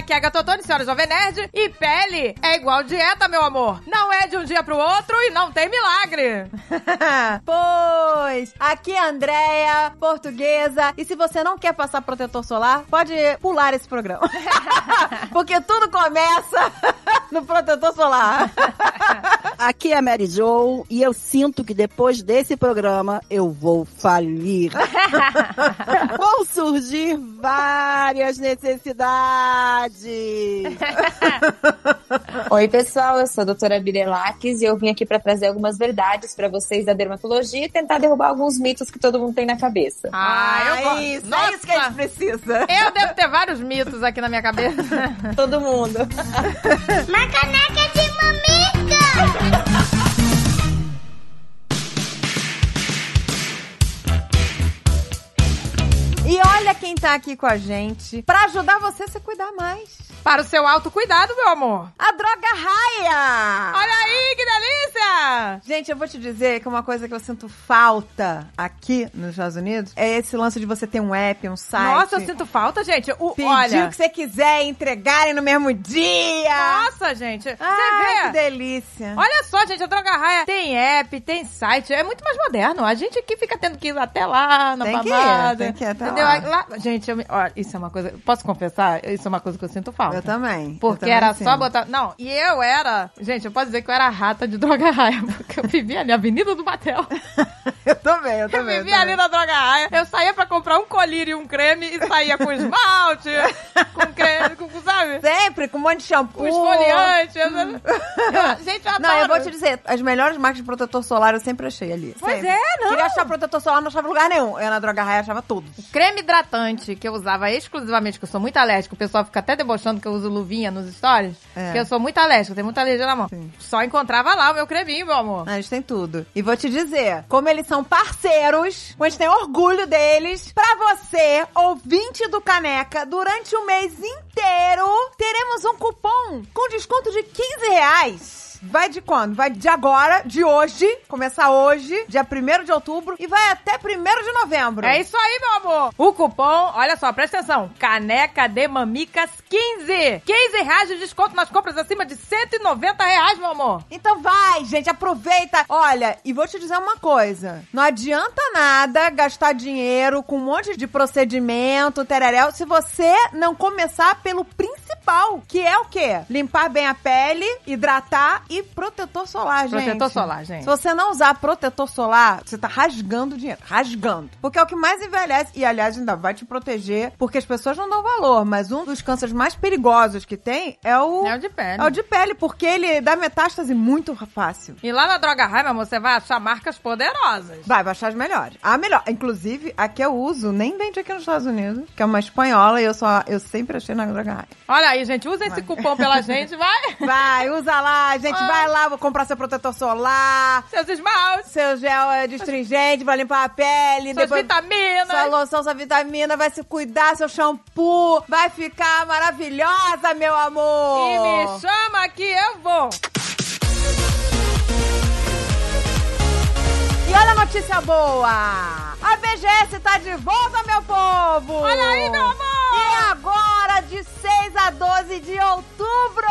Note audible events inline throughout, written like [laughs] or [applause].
aqui é a Gatotone, senhora Jovem Nerd. E pele é igual dieta, meu amor. Não é de um dia pro outro e não tem milagre. [laughs] pois, aqui é a Andréia, portuguesa. E se você não quer passar protetor solar, pode pular esse programa. [laughs] Porque tudo começa [laughs] no protetor solar. Aqui é a Mary Jo e eu sinto que depois desse programa eu vou falir. Vão surgir várias necessidades. [laughs] Oi, pessoal, eu sou a doutora Birelaques e eu vim aqui para trazer algumas verdades para vocês da dermatologia e tentar derrubar alguns mitos que todo mundo tem na cabeça. Ah, eu gosto. Isso, Nossa. é isso que a gente precisa. Eu devo ter vários mitos aqui na minha cabeça. todo mundo. Uma caneca de mamica! E olha quem tá aqui com a gente para ajudar você a se cuidar mais. Para o seu autocuidado, meu amor. A droga raia! Olha aí, que delícia! Gente, eu vou te dizer que uma coisa que eu sinto falta aqui nos Estados Unidos é esse lance de você ter um app, um site. Nossa, eu sinto falta, gente. O, Pedir olha... o que você quiser entregarem no mesmo dia. Nossa, gente. Você ah, vê? que delícia. Olha só, gente, a Droga Raia tem app, tem site. É muito mais moderno. A gente aqui fica tendo que ir até lá na tem babada. Que ir, tem que ir até entendeu? lá. Lá gente, eu, ó, isso é uma coisa... Posso confessar? Isso é uma coisa que eu sinto falta. Eu também. Porque eu também era sim. só botar. Não, e eu era. Gente, eu posso dizer que eu era rata de droga raia, [laughs] porque eu vivia ali, Avenida do Batel. [laughs] eu também, eu Eu também. vivia ali na droga raia. Eu saía pra comprar um colírio e um creme e saía com esmalte, [laughs] com creme, com, sabe? Sempre, com um monte de shampoo. Com esfoliante. Eu, eu, gente, eu adoro. Não, eu vou te dizer, as melhores marcas de protetor solar eu sempre achei ali. Pois sempre. é, não. Queria achar protetor solar, não achava lugar nenhum. Eu na droga raia achava todos. O creme hidratante que eu usava exclusivamente, que eu sou muito alérgica, o pessoal fica até debochando que eu uso luvinha nos stories, É. porque eu sou muito alérgica, tenho muita alergia na mão. Sim. Só encontrava lá o meu creminho, meu amor. A gente tem tudo. E vou te dizer, como eles são parceiros, a gente tem orgulho deles, pra você, ouvinte do Caneca, durante o mês inteiro, teremos um cupom com desconto de 15 reais. Vai de quando? Vai de agora, de hoje, começar hoje, dia 1 de outubro, e vai até 1 de novembro. É isso aí, meu amor. O cupom, olha só, presta atenção. Caneca de Mamicas 15. 15 reais de desconto nas compras acima de 190 reais, meu amor. Então vai, gente, aproveita. Olha, e vou te dizer uma coisa. Não adianta nada gastar dinheiro com um monte de procedimento, tereréu, se você não começar pelo principal, que é o quê? Limpar bem a pele, hidratar e protetor solar, gente. Protetor solar, gente. Se você não usar protetor solar, você tá rasgando dinheiro. Rasgando. Porque é o que mais envelhece. E, aliás, ainda vai te proteger, porque as pessoas não dão valor. Mas um dos cânceres mais perigosos que tem é o... É o de pele. É o de pele, porque ele dá metástase muito fácil. E lá na Droga amor, você vai achar marcas poderosas. Vai, vai achar as melhores. A melhor. Inclusive, a que eu uso, nem vende aqui nos Estados Unidos, que é uma espanhola e eu só eu sempre achei na Droga Raia. Olha aí, gente, usa esse cupom pela [laughs] gente, vai. Vai, usa lá, gente, Ah. vai lá, vou comprar seu protetor solar, Seus esmaltes, seu gel é, destringente pra limpar a pele, suas depois vitaminas. sua loção, sua vitamina, vai se cuidar, seu shampoo, vai ficar maravilhosa, meu amor. E me chama que eu vou. E olha a notícia boa! A BGS tá de volta, meu povo! Olha aí, meu amor! E agora, de 6 a 12 de outubro!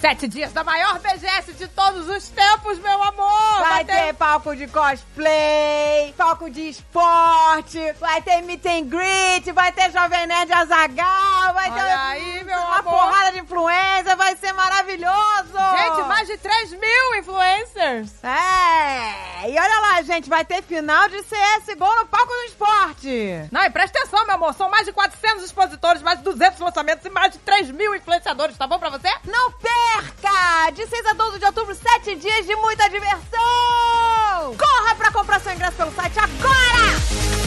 Sete dias da maior BGS de todos os tempos, meu amor! Vai ter palco de cosplay, palco de esporte, vai ter meet and greet, vai ter Jovem Nerd Azagal, vai Olha ter aí, meu uma amor. porrada de influência, vai ser maravilhoso! Gente, mais de 3 mil influencers! É! E olha lá, gente, vai ter final de CSGO no palco do esporte! Não, e presta atenção, meu amor, são mais de 400 expositores, mais 200 lançamentos e mais de 3 mil influenciadores, tá bom pra você? Não perca! De 6 a 12 de outubro, 7 dias de muita diversão! Corra pra comprar seu ingresso pelo site agora!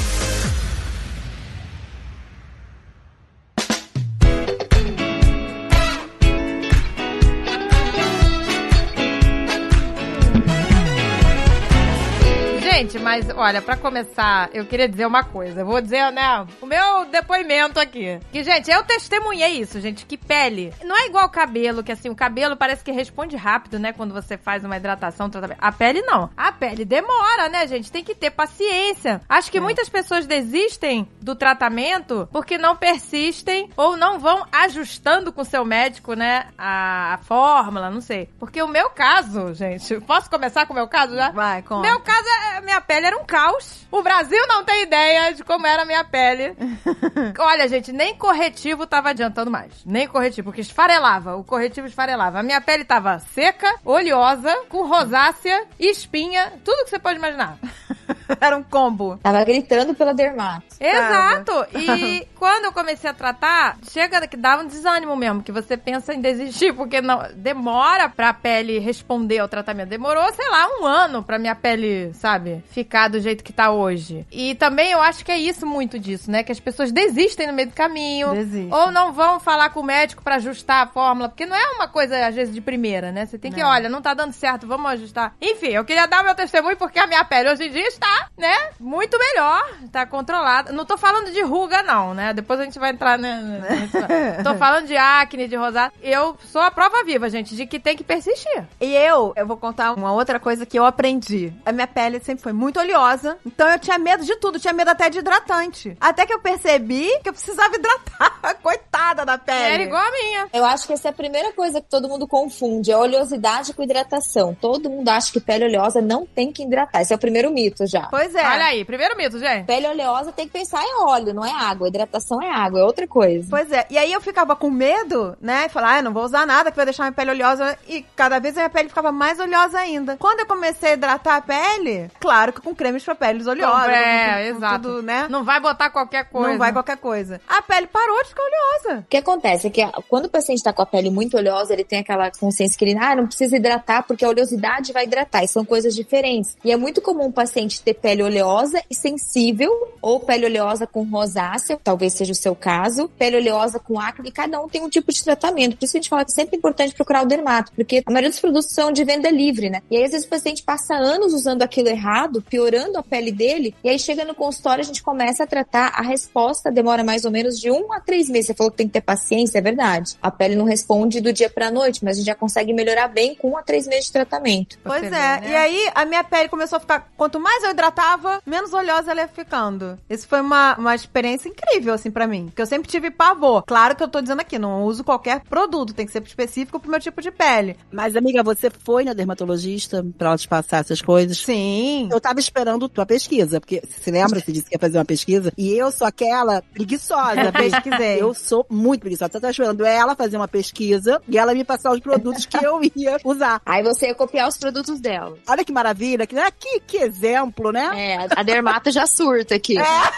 Gente, mas olha, pra começar, eu queria dizer uma coisa. Eu vou dizer, né, o meu depoimento aqui. Que, gente, eu testemunhei isso, gente, que pele não é igual cabelo, que assim, o cabelo parece que responde rápido, né, quando você faz uma hidratação, tratamento. A pele não. A pele demora, né, gente? Tem que ter paciência. Acho que muitas pessoas desistem do tratamento porque não persistem ou não vão ajustando com o seu médico, né, a, a fórmula, não sei. Porque o meu caso, gente, posso começar com o meu caso já? Vai, conta. Meu caso, é- minha pele era um caos. O Brasil não tem ideia de como era a minha pele. [laughs] Olha, gente, nem corretivo tava adiantando mais. Nem corretivo, porque esfarelava. O corretivo esfarelava. A minha pele tava seca, oleosa, com rosácea, espinha, tudo que você pode imaginar. [laughs] [laughs] Era um combo. Tava gritando pela dermato. Exato! E [laughs] quando eu comecei a tratar, chega que dá um desânimo mesmo, que você pensa em desistir, porque não demora pra pele responder ao tratamento. Demorou, sei lá, um ano pra minha pele, sabe, ficar do jeito que tá hoje. E também eu acho que é isso muito disso, né? Que as pessoas desistem no meio do caminho. Desistem. Ou não vão falar com o médico pra ajustar a fórmula, porque não é uma coisa, às vezes, de primeira, né? Você tem que, Não. olha, não tá dando certo, vamos ajustar. Enfim, eu queria dar o meu testemunho porque a minha pele hoje em dia está, né, muito melhor, tá controlada. Não tô falando de ruga, não, né? Depois a gente vai entrar, né? [laughs] tô falando de acne, de rosada. Eu sou a prova viva, gente, de que tem que persistir. E eu, eu vou contar uma outra coisa que eu aprendi. A minha pele sempre foi muito oleosa, então eu tinha medo de tudo, tinha medo até de hidratante. Até que eu percebi que eu precisava hidratar. [laughs] Coitada da pele. Era igual a minha. Eu acho que essa é a primeira coisa que todo mundo confunde, é oleosidade com hidratação. Todo mundo acha que pele oleosa não tem que hidratar. Esse é o primeiro mito já. Pois é. Olha aí, primeiro mito, gente. Pele oleosa tem que pensar em óleo, não é água. Hidratação é água, é outra coisa. Pois é. E aí eu ficava com medo, né? E falar, ah, não vou usar nada que vai deixar minha pele oleosa. E cada vez a minha pele ficava mais oleosa ainda. Quando eu comecei a hidratar a pele, claro que com cremes pra peles oleosas. é, com- com exato. Tudo, né? Não vai botar qualquer coisa. Não vai qualquer coisa. A pele parou de ficar oleosa. O que acontece é que a- quando o paciente está com a pele muito oleosa, ele tem aquela consciência que ele, ah, não precisa hidratar porque a oleosidade vai hidratar. E são coisas diferentes. E é muito comum o paciente ter pele oleosa e sensível, ou pele oleosa com rosácea, talvez seja o seu caso, pele oleosa com acne, e cada um tem um tipo de tratamento. Por isso que a gente fala que é sempre importante procurar o dermato, porque a maioria dos produtos são de venda livre, né? E aí, às vezes, o paciente passa anos usando aquilo errado, piorando a pele dele, e aí chega no consultório, a gente começa a tratar, a resposta demora mais ou menos de um a três meses. Você falou que tem que ter paciência, é verdade. A pele não responde do dia pra noite, mas a gente já consegue melhorar bem com um a três meses de tratamento. Pois é. vê, né? E aí a minha pele começou a ficar. Quanto mais eu hidratava, menos oleosa ela ia ficando. Isso foi uma, uma experiência incrível, assim, pra mim. Porque eu sempre tive pavor. Claro que eu tô dizendo aqui, não uso qualquer produto, tem que ser específico pro meu tipo de pele. Mas, amiga, você foi na dermatologista pra ela te passar essas coisas? Sim. Eu tava esperando tua pesquisa, porque você lembra, você disse que ia fazer uma pesquisa, e eu sou aquela preguiçosa. [laughs] Pesquisei. Eu sou muito preguiçosa. Você tá esperando ela fazer uma pesquisa e ela me passar os produtos que eu ia usar. Aí você ia copiar os produtos dela. Olha que maravilha, que, né? que, que exemplo, né? É, a- a dermato já surta aqui. A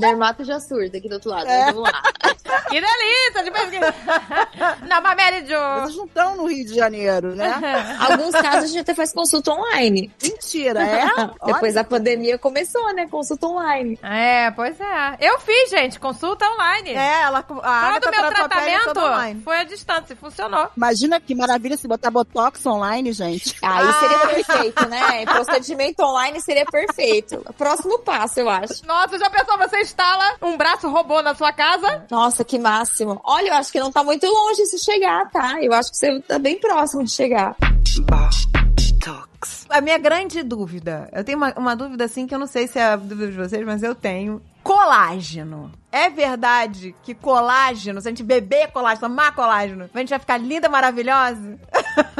dermato já surta aqui do outro lado. Mas Vamos lá. Que delícia de pesquisa. não, mas Mary Jo. Vocês não estão no Rio de Janeiro, né? [laughs] Alguns casos a gente até faz consulta online. Mentira, [laughs] é? Depois Olha, da pandemia começou, né? Consulta online. É, pois é. Eu fiz, gente, consulta online. É, ela. A Todo o meu pele tratamento online. foi à distância, funcionou. Imagina que maravilha se botar Botox online, gente. Aí seria [laughs] perfeito, né? Procedimento online seria perfeito. Próximo passo, eu acho. Nossa, já pensou, você instala um braço robô na sua casa? Nossa, que máximo. Olha, eu acho que não tá muito longe se chegar, tá? Eu acho que você tá bem próximo de chegar. A minha grande dúvida, eu tenho uma, uma dúvida assim que eu não sei se é a dúvida de vocês, mas eu tenho. Colágeno. É verdade que colágeno, se a gente beber colágeno, tomar colágeno, a gente vai ficar linda, maravilhosa?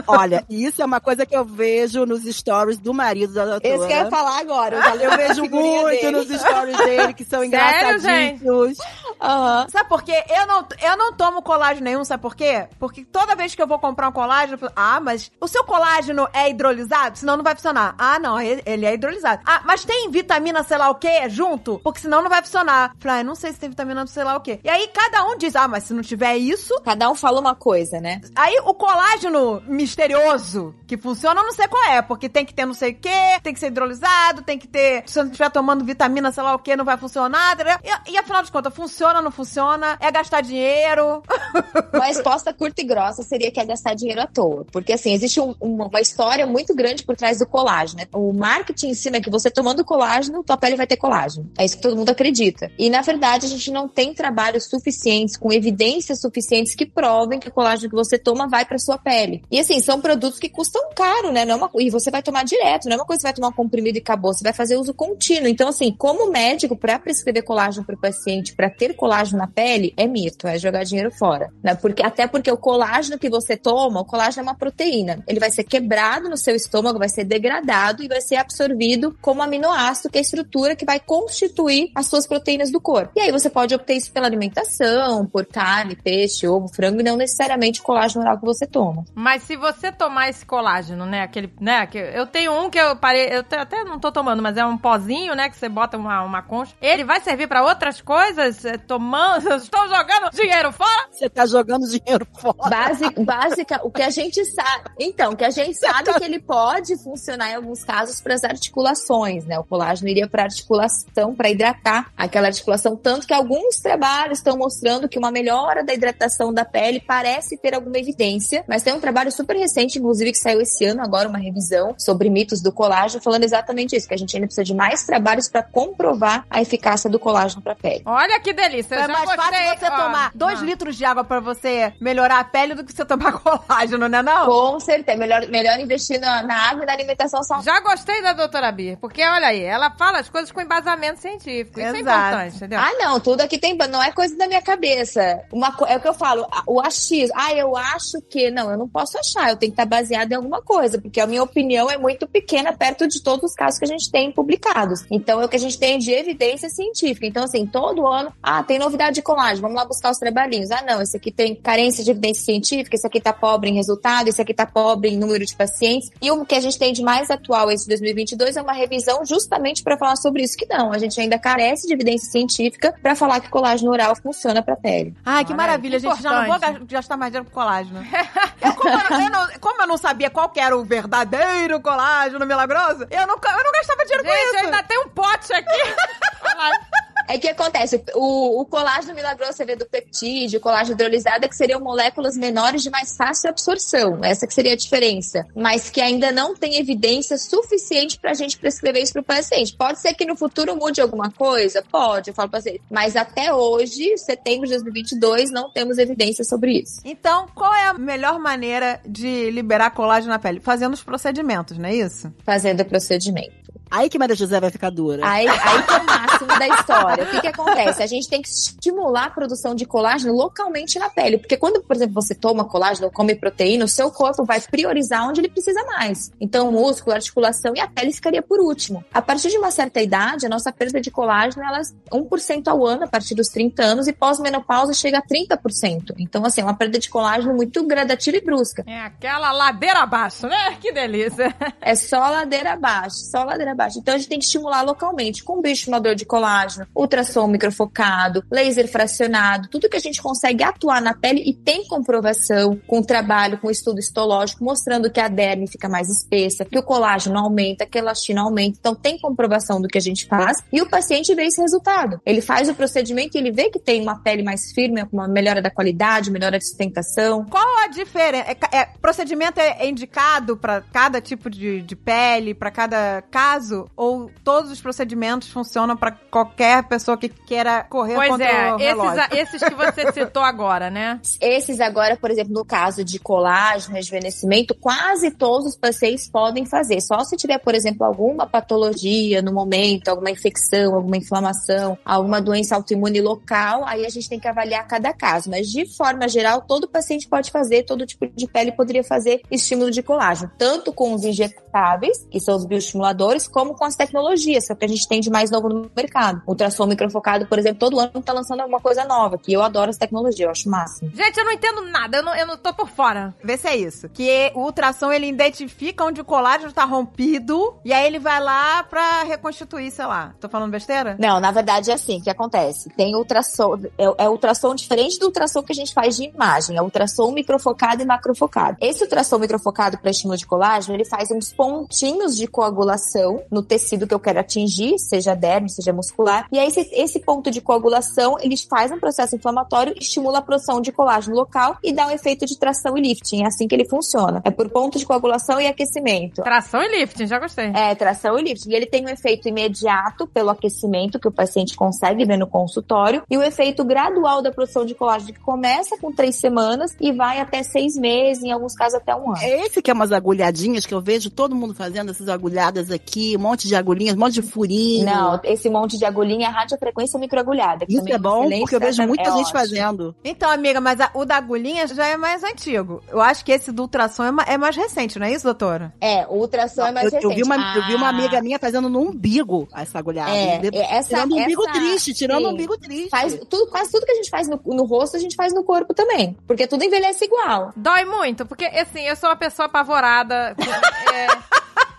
Olha, isso é uma coisa que eu vejo nos stories do marido da doutora. Esse que eu ia falar agora. Eu, Eu vejo muito dele. nos stories dele, que são [laughs] engraçadinhos. Aham. Sabe por quê? Eu não, eu não tomo colágeno nenhum, sabe por quê? Porque toda vez que eu vou comprar um colágeno, eu falo, ah, mas o seu colágeno é hidrolisado? Senão não vai funcionar. Ah, não, ele, ele é hidrolisado. Ah, mas tem vitamina sei lá o quê junto? Porque senão não vai funcionar. Falei, ah, eu não sei se tem vitamina sei lá o quê. E aí cada um diz, ah, mas se não tiver isso, Cada um fala uma coisa, né? Aí o colágeno misterioso que funciona, eu não sei qual é, porque tem que ter não sei o quê, tem que ser hidrolisado, tem que ter. Se você estiver tomando vitamina, sei lá o quê, não vai funcionar. né? E, e afinal de contas, funciona funciona, não funciona? É gastar dinheiro? [laughs] Uma resposta curta e grossa seria que é gastar dinheiro à toa. Porque, assim, existe um- uma, uma história muito grande por trás do colágeno. né? O marketing ensina que você tomando colágeno, tua pele vai ter colágeno. É isso que todo mundo acredita. E, na verdade, a gente não tem trabalhos suficientes, com evidências suficientes que provem que o colágeno que você toma vai pra sua pele. E, assim, são produtos que custam caro, né? Não é uma, e você vai tomar direto, não é uma coisa que você vai tomar um comprimido e acabou. Você vai fazer uso contínuo. Então, assim, como médico, pra prescrever colágeno pro paciente, pra ter colágeno na pele, é mito, é jogar dinheiro fora. Né? Porque, até porque o colágeno que você toma, o colágeno é uma proteína. Ele vai ser quebrado no seu estômago, vai ser degradado e vai ser absorvido como aminoácido, que é a estrutura que vai constituir as suas proteínas do corpo. E aí você pode obter isso pela alimentação, por carne, peixe, ovo, frango, e não necessariamente o colágeno oral que você toma. Mas se você tomar esse colágeno, né? Aquele, né? Que eu tenho um que eu parei, eu até não tô tomando, mas é um pozinho, né? Que você bota uma, uma concha. Ele vai servir pra outras coisas? É, Tomando, [laughs] eu estou jogando dinheiro fora? Você tá jogando dinheiro fora. Basi- básica, o que a gente sabe. Então, o que a gente sabe é que ele pode funcionar em alguns casos para as articulações, né? O colágeno iria para articulação, para hidratar aquela articulação, tanto que alguns trabalhos estão mostrando que uma melhora da hidratação da pele parece ter alguma evidência, mas tem um trabalho super recente, inclusive que saiu esse ano agora uma revisão sobre mitos do colágeno, falando exatamente isso, que a gente ainda precisa de mais trabalhos para comprovar a eficácia do colágeno para a pele. Olha que delícia. é mais gostei. fácil você Ó, tomar dois não. litros de água pra você melhorar a pele do que você tomar [laughs] colágeno, né não? Com certeza, melhor, melhor investir na, na água e na alimentação saudável. Já gostei da doutora Bia, porque olha aí, ela fala as coisas com embasamento científico. Isso é Exato. importante, entendeu? Ah, não, tudo aqui tem. Não é coisa da minha cabeça. Uma, é o que eu falo, o achismo. Ah, eu acho que. Não, eu não posso achar, eu tenho que estar baseado em alguma coisa, porque a minha opinião é muito pequena perto de todos os casos que a gente tem publicados. Então, é o que a gente tem de evidência científica. Então, assim, todo ano, ah, tem novidade de colágeno, vamos lá buscar os trabalhinhos. Ah, não, esse aqui tem carência de evidência científica, esse aqui tá pobre em resultado, esse aqui tá pobre em número de pacientes. E o que a gente tem de mais atual, esse de 2022, é uma revisão justamente para falar sobre isso, que não, a gente ainda carece de evidência científica para falar que colágeno oral funciona para pele. Ai, que maravilha, que gente. Já não vou gastar mais dinheiro com colágeno. [laughs] eu, como, eu, eu não, como eu não sabia qual era o verdadeiro colágeno milagroso, eu não, eu não gastava dinheiro com Gente, isso. ainda tem um pote aqui. [laughs] É que acontece, o, o colágeno milagroso, você vê do peptídeo, colágeno hidrolisado, é que seriam moléculas menores de mais fácil absorção. Essa que seria a diferença. Mas que ainda não tem evidência suficiente pra gente prescrever isso pro paciente. Pode ser que no futuro mude alguma coisa? Pode, eu falo pra você. Mas até hoje, setembro de 2022, não temos evidência sobre isso. Então, qual é a melhor maneira de liberar colágeno na pele? Fazendo os procedimentos, não é isso? Fazendo o procedimento. Aí que Maria José vai ficar dura. Aí, aí que é o máximo da história. O que, que acontece? A gente tem que estimular a produção de colágeno localmente na pele. Porque quando, por exemplo, você toma colágeno ou come proteína, o seu corpo vai priorizar onde ele precisa mais. Então, músculo, articulação e a pele ficaria por último. A partir de uma certa idade, a nossa perda de colágeno ela é 1% ao ano, a partir dos 30 anos, e pós-menopausa chega a 30%. Então, assim, é uma perda de colágeno muito gradativa e brusca. É aquela ladeira abaixo, né? Que delícia. É só ladeira abaixo, só ladeira abaixo. Então a gente tem que estimular localmente com bioestimulador de colágeno, ultrassom microfocado, laser fracionado, tudo que a gente consegue atuar na pele e tem comprovação com trabalho, com estudo histológico, mostrando que a derme fica mais espessa, que o colágeno aumenta, que a elastina aumenta. Então tem comprovação do que a gente faz e o paciente vê esse resultado. Ele faz o procedimento e ele vê que tem uma pele mais firme, uma melhora da qualidade, melhora de sustentação. Qual a diferença? É, é, procedimento é indicado pra cada tipo de, de pele, pra cada caso? Ou todos os procedimentos funcionam pra qualquer pessoa que queira correr Pois contra é, o relógio? esses, esses que você [laughs] citou agora, né? Esses agora, por exemplo, no caso de colágeno, rejuvenescimento, quase todos os pacientes podem fazer. Só se tiver, por exemplo, alguma patologia no momento, alguma infecção, alguma inflamação, alguma doença autoimune local, aí a gente tem que avaliar cada caso. Mas de forma geral, todo paciente pode fazer, todo tipo de pele poderia fazer estímulo de colágeno, tanto com os injetáveis, que são os bioestimuladores, como com as tecnologias, que é o que a gente tem de mais novo no mercado. Ultrassom microfocado, por exemplo, todo ano está lançando alguma coisa nova, que eu adoro essa tecnologia, eu acho máximo. Gente, eu não entendo nada, eu não, eu não tô por fora. Vê se é isso. Que o ultrassom, ele identifica onde o colágeno tá rompido, e aí ele vai lá pra reconstituir, sei lá. Tô falando besteira? Não, na verdade é assim que acontece. Tem ultrassom, é, é ultrassom diferente do ultrassom que a gente faz de imagem, é ultrassom microfocado e macrofocado. Esse ultrassom microfocado para estímulo de colágeno, ele faz uns pontinhos de coagulação no, no tecido que eu quero atingir, seja derme, seja muscular. E aí, esse, esse ponto de coagulação, ele faz um processo inflamatório, estimula a produção de colágeno local e dá um efeito de tração e lifting. É assim que ele funciona. É por ponto de coagulação e aquecimento. Tração e lifting, já gostei. É, tração e lifting. E ele tem um efeito imediato pelo aquecimento que o paciente consegue ver no consultório e o efeito gradual da produção de colágeno que começa com três semanas e vai até seis meses, em alguns casos até um ano. É esse que é umas agulhadinhas que eu vejo todo mundo fazendo, essas agulhadas aqui, um monte de agulhinhas, um monte de furinho. Não, esse monte de agulhinha é radiofrequência microagulhada. Isso é bom, porque eu vejo muita É gente ótimo. fazendo. Então, amiga, mas a- o da agulhinha já é mais antigo. Eu acho que esse do ultrassom é, ma- é mais recente, não é isso, doutora? É, o ultrassom é mais eu, eu recente. vi uma, eu vi uma Ah, amiga minha fazendo no umbigo essa agulhada. É, De- é, essa- tirando o umbigo essa- triste, tirando o umbigo triste. Faz tudo, quase tudo que a gente faz no, no rosto, a gente faz no corpo também. Porque tudo envelhece igual. Dói muito, porque assim, eu sou uma pessoa apavorada, com, [laughs] é,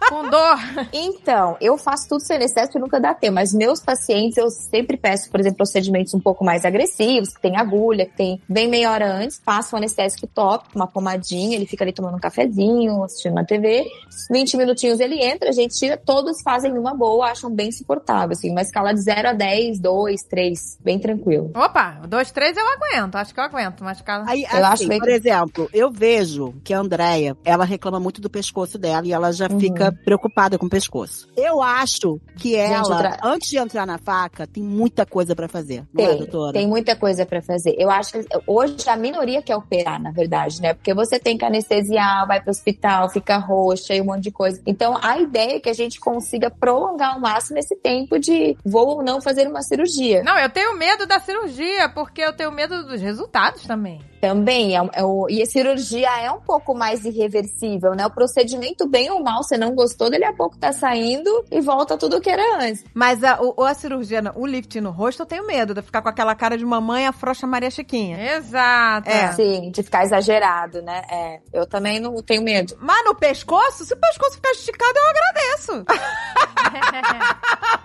com dor. Então, eu faço tudo sem anestésico e nunca dá tempo. Mas meus pacientes, eu sempre peço, por exemplo, procedimentos um pouco mais agressivos, que tem agulha, que tem bem meia hora antes, passo um anestésico top, uma pomadinha, ele fica ali tomando um cafezinho, assistindo uma TV. 20 minutinhos ele entra, a gente tira, todos fazem numa boa, acham bem suportável, assim, uma escala de 0 a 10, 2, 3, bem tranquilo. Opa, dois, três eu aguento, acho que eu aguento, mas cara. Aí, Eu acho assim, bem- por exemplo, eu vejo que a Andrea, ela reclama muito do pescoço dela e ela já Uhum. fica preocupada com o pescoço. Eu acho que ela, outra- antes de entrar na faca, tem muita coisa pra fazer. Não é, Tem, doutora? tem muita coisa pra fazer. Eu acho que hoje a minoria quer operar, na verdade, né? Porque você tem que anestesiar, vai pro hospital, fica roxa e um monte de coisa. Então, a ideia é que a gente consiga prolongar ao máximo esse tempo de vou ou não fazer uma cirurgia. Não, eu tenho medo da cirurgia, porque eu tenho medo dos resultados também. Também, é, é o- e a cirurgia é um pouco mais irreversível, né? O procedimento, bem ou mal, você não gostou, dele a pouco tá saindo e volta tudo o que era antes. Mas a, o, a cirurgia, o lift no rosto, eu tenho medo de ficar com aquela cara de mamãe afrouxa Maria Chiquinha. Exato. É. Sim, de ficar exagerado, né? É, eu também não tenho medo. Mas no pescoço, se o pescoço ficar esticado, eu agradeço.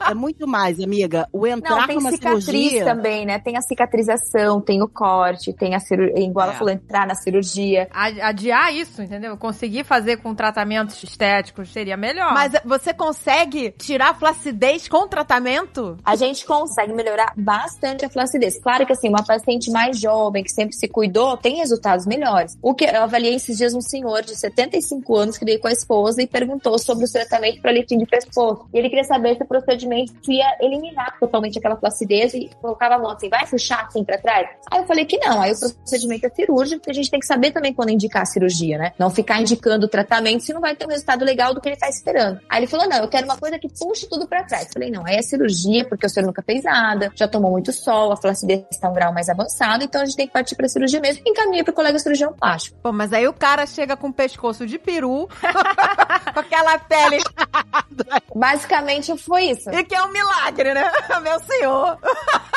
É muito mais, amiga. O entrar Não, tem numa cicatriz cirurgia. também, né? Tem a cicatrização, tem o corte, tem a cirurgia, igual ela É. falou, entrar na cirurgia. Adiar isso, entendeu? Conseguir fazer com tratamentos estéticos seria melhor. Mas você consegue tirar a flacidez com tratamento? A gente consegue melhorar bastante a flacidez. Claro que assim, uma paciente mais jovem, que sempre se cuidou, tem resultados melhores. O que eu avaliei esses dias um senhor de 75 anos que veio com a esposa e perguntou sobre o tratamento para lifting de pescoço. E ele queria saber se o procedimento ia eliminar totalmente aquela flacidez e colocava a mão assim, vai puxar assim para trás? Aí eu falei que não, aí o procedimento é cirúrgico, porque a gente tem que saber também quando indicar a cirurgia, né? Não ficar indicando o tratamento se não vai ter um resultado legal do que ele tá esperando. Aí ele falou: não, eu quero uma coisa que puxe tudo pra trás. Eu falei, não, aí é cirurgia, porque o senhor nunca fez nada, já tomou muito sol, a flacidez está um grau mais avançado, então a gente tem que partir pra cirurgia mesmo. Encaminha pro colega cirurgião plástico. Pô, mas aí o cara chega com o pescoço de peru, [laughs] com aquela pele, [laughs] Basicamente foi isso. e que é um milagre, né? [laughs] Meu senhor.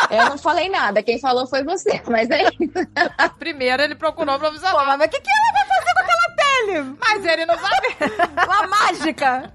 Eu não falei nada, quem falou foi você, mas é isso. Primeiro ele procurou o Pô, profissional. mas o que, que ela vai fazer com pele? Mas ele não sabe. [laughs] Uma mágica.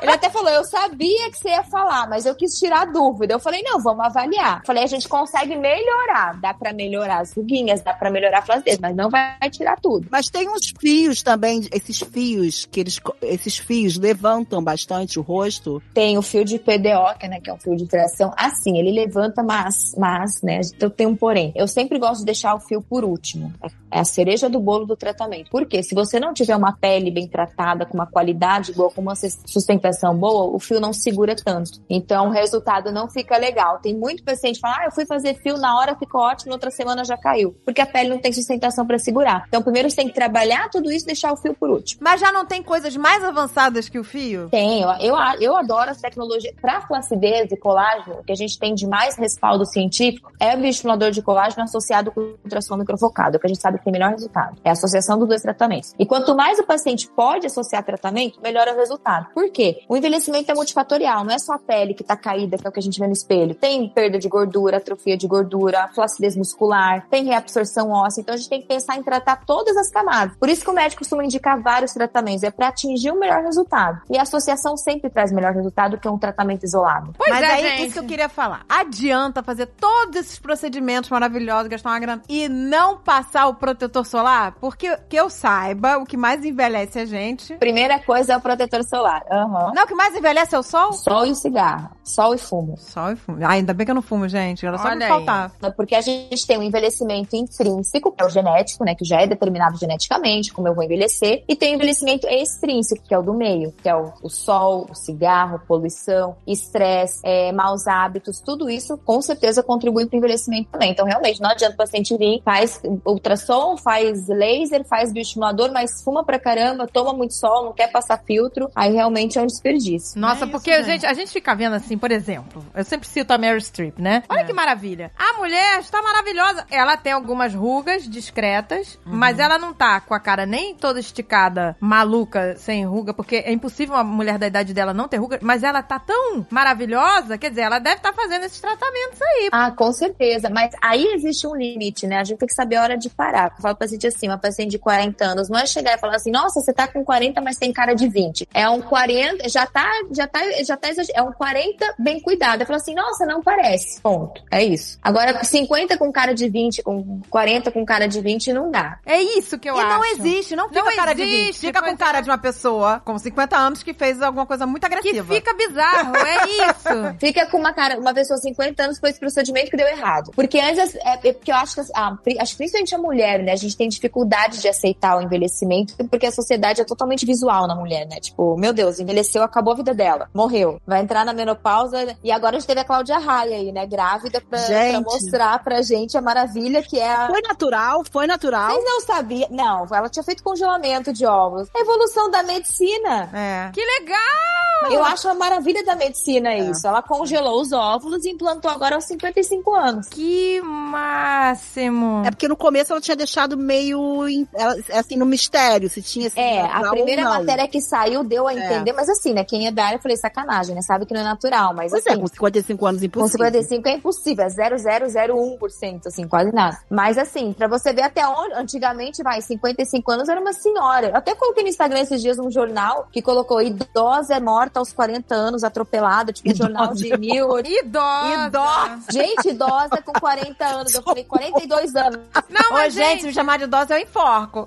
Ele até falou, eu sabia que você ia falar, mas eu quis tirar a dúvida. Eu falei, não, vamos avaliar. Falei, a gente consegue melhorar. Dá pra melhorar as ruguinhas, dá pra melhorar a flacidez, mas não vai tirar tudo. Mas tem uns fios também, esses fios que eles, esses fios levantam bastante o rosto. Tem o fio de PDO, que, é, né, que é um fio de tração. Assim, ele levanta, mas, mas, né, então tem um porém. Eu sempre gosto de deixar o fio por último. É a cereja do bolo do tratamento. Por quê? Se você não tiver uma pele bem tratada, com uma qualidade boa, com uma sus- sustentação boa, o fio não segura tanto. Então, o resultado não fica legal. Tem muito paciente que fala, ah, eu fui fazer fio, na hora ficou ótimo, na outra semana já caiu. Porque a pele não tem sustentação para segurar. Então, primeiro você tem que trabalhar tudo isso e deixar o fio por último. Mas já não tem coisas mais avançadas que o fio? Tem, eu, eu, eu adoro as tecnologias. Para flacidez e colágeno, o que a gente tem de mais respaldo científico é o bioestimulador de colágeno associado com ultrassom microfocado, que a gente sabe que tem melhor resultado. É a associação dos dois tratamentos. E quanto mais o paciente pode associar tratamento, melhor é o resultado. Por quê? O envelhecimento é multifatorial, não é só a pele que tá caída, que é o que a gente vê no espelho. Tem perda de gordura, atrofia de gordura, flacidez muscular, tem reabsorção óssea. Então a gente tem que pensar em tratar todas as camadas. Por isso que o médico costuma indicar vários tratamentos, é para atingir o melhor resultado. E a associação sempre traz melhor resultado que um tratamento isolado. Pois Mas é, aí, gente. isso que eu queria falar. Adianta fazer todos esses procedimentos maravilhosos, gastar uma grana e não passar o protetor solar? Porque que eu saiba, o que mais envelhece a gente. Primeira coisa é o protetor solar. Aham. só. Não, o que mais envelhece é o sol? Sol e cigarro. Sol e fumo. Sol e fumo. Ah, ainda bem que eu não fumo, gente. Era só Olha me aí. faltar. Porque a gente tem um envelhecimento intrínseco, que é o genético, né? Que já é determinado geneticamente, como eu vou envelhecer. E tem o envelhecimento extrínseco, que é o do meio, que é o, o sol, o cigarro, poluição, estresse, é, maus hábitos. Tudo isso, com certeza, contribui para o envelhecimento também. Então, realmente, não adianta o paciente vir, faz ultrassom, faz laser, faz bioestimulador, mas fuma pra caramba, toma muito sol, não quer passar filtro. Aí, realmente, é um desperdício. Nossa, É isso, porque, gente. gente, a gente fica vendo assim, por exemplo, eu sempre cito a Mary Streep, né? Olha É. que maravilha. A mulher está maravilhosa. Ela tem algumas rugas discretas, Uhum. mas ela não tá com a cara nem toda esticada, maluca, sem ruga, porque é impossível uma mulher da idade dela não ter ruga, mas ela tá tão maravilhosa, quer dizer, ela deve estar fazendo esses tratamentos aí. Ah, com certeza. Mas aí existe um limite, né? A gente tem que saber a hora de parar. Eu falo pro paciente assim, uma paciente de 40 anos, não é chegar e falar assim, nossa, você tá com 40, mas tem cara de 20. É um 40, já tá, já tá, já tá. É um 40 bem cuidado. Eu falo assim, nossa, não parece. Ponto. É isso. Agora, 50 com cara de 20, com 40 com cara de 20, não dá. É isso que eu e acho. não existe, não fica Não cara de existe, 20. Fica com cara é. de uma pessoa com 50 anos que fez alguma coisa muito Que agressiva. fica bizarro, é [laughs] isso. Fica com uma cara, uma pessoa de 50 anos foi esse procedimento que deu errado. Porque antes, é, é porque eu acho que, a, pri- acho que principalmente a mulher, né? A gente tem dificuldade de aceitar o envelhecimento, porque a sociedade é totalmente visual na mulher, né? Tipo, meu Deus, envelheceu, acabou a vida dela, morreu. Vai entrar na menopausa. E agora a gente teve a Cláudia Raia aí, né? Grávida pra, pra mostrar pra gente a maravilha que é a. Foi natural, foi natural. Vocês não sabiam. Não, ela tinha feito congelamento de ovos. A evolução da medicina. É. Que legal! Eu acho a maravilha da medicina isso. Ela congelou os óvulos e implantou agora aos 55 anos. Que máximo. É porque no começo ela tinha deixado meio ela- assim no mistério se tinha esse É, a primeira matéria que saiu deu a É. entender, mas assim, né? Quem é da área, eu falei, sacanagem, né? Sabe que não é natural, mas Pois assim. é, com 55 anos Com impossível. 55 é impossível, é 0,001%, assim, quase nada. Mas assim, pra você ver até onde, antigamente, vai, 55 anos era uma senhora. Eu até coloquei no Instagram esses dias um jornal que colocou idosa é morta aos 40 anos, atropelada, tipo um jornal de mil. Idosa. Idosa. Gente, idosa com 40 anos. Eu falei, 42 anos. Não, Ô, mas gente, se me chamar de idosa, eu enforco.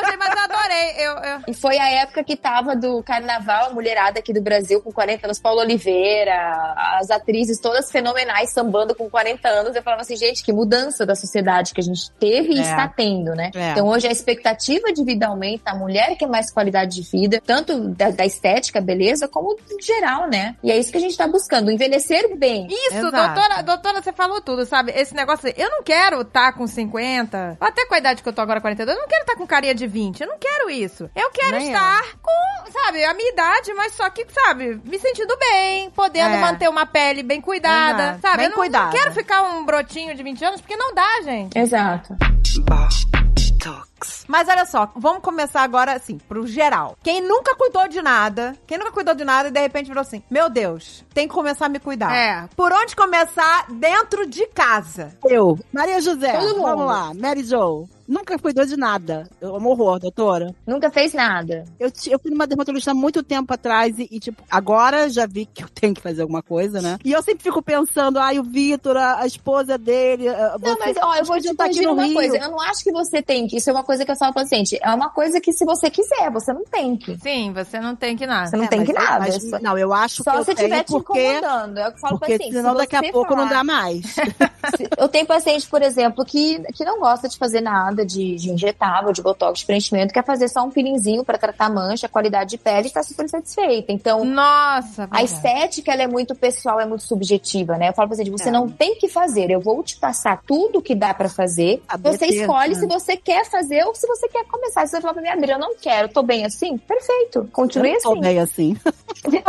Não, gente, mas eu adorei. Eu, eu... E foi a época que tava do carnaval, a mulherada aqui do Brasil com 40 anos, Paulo Oliveira, as atrizes todas fenomenais sambando com 40 anos. Eu falava assim, gente, que mudança da sociedade que a gente teve e É. está tendo, né? É. Então hoje a expectativa de vida aumenta, a mulher quer mais qualidade de vida, tanto da, da estética, beleza, como em geral, né? E é isso que a gente tá buscando, envelhecer bem. Isso, Exato. doutora, doutora, você falou tudo, sabe? Esse negócio, eu não quero estar com 50, ou até com a idade que eu tô agora, 42, eu não quero estar com carinha de 20, eu não quero isso. Eu quero Nem estar com, sabe, a minha idade, mas só que, sabe, me sentindo bem, podendo É. manter uma pele bem cuidada, Exato. sabe? Bem eu não, não cuidada. quero ficar um brotinho de 20 anos, porque não dá, gente. Exato. Mas olha só, vamos começar agora, assim, pro geral. Quem nunca cuidou de nada, quem nunca cuidou de nada e de repente virou assim, meu Deus, tem que começar a me cuidar. É. Por onde começar dentro de casa? Eu, Maria José, Todo mundo. vamos lá, Mary Jo. Nunca cuidou de nada. Eu amo horror, doutora. Nunca fez nada. Eu, eu fui numa dermatologista há muito tempo atrás e, e, tipo, agora já vi que eu [laughs] tenho que fazer alguma coisa, né? E eu sempre fico pensando, ai, o Vitor, a, a esposa dele. a- Não, você- mas ó, eu vou te no uma Rio. coisa. Eu não acho que você tem que. Isso é uma coisa que eu falo pro paciente. É uma coisa que se você quiser, você não tem que. Sim, você não tem que nada. Você não É, tem que nada. mas- só não, eu acho só que eu se estiver te porque, incomodando. É o que eu falo porque paciente. senão se daqui a pouco não falar- dá mais. [laughs] Eu tenho paciente, por exemplo, que, que não gosta de fazer nada de, de injetável, de botox, de preenchimento, quer fazer só um peelinzinho pra tratar mancha, qualidade de pele e tá super satisfeita. Então, Nossa, a verdade. estética, ela é muito pessoal, é muito subjetiva, né? Eu falo pra você, você É. não tem que fazer. Eu vou te passar tudo que dá pra fazer. Saber Você ter, escolhe se você quer fazer ou se você quer começar. Se você falar pra mim, Adri, eu não quero, tô bem assim, perfeito. Eu Continue tô assim. bem assim. [laughs]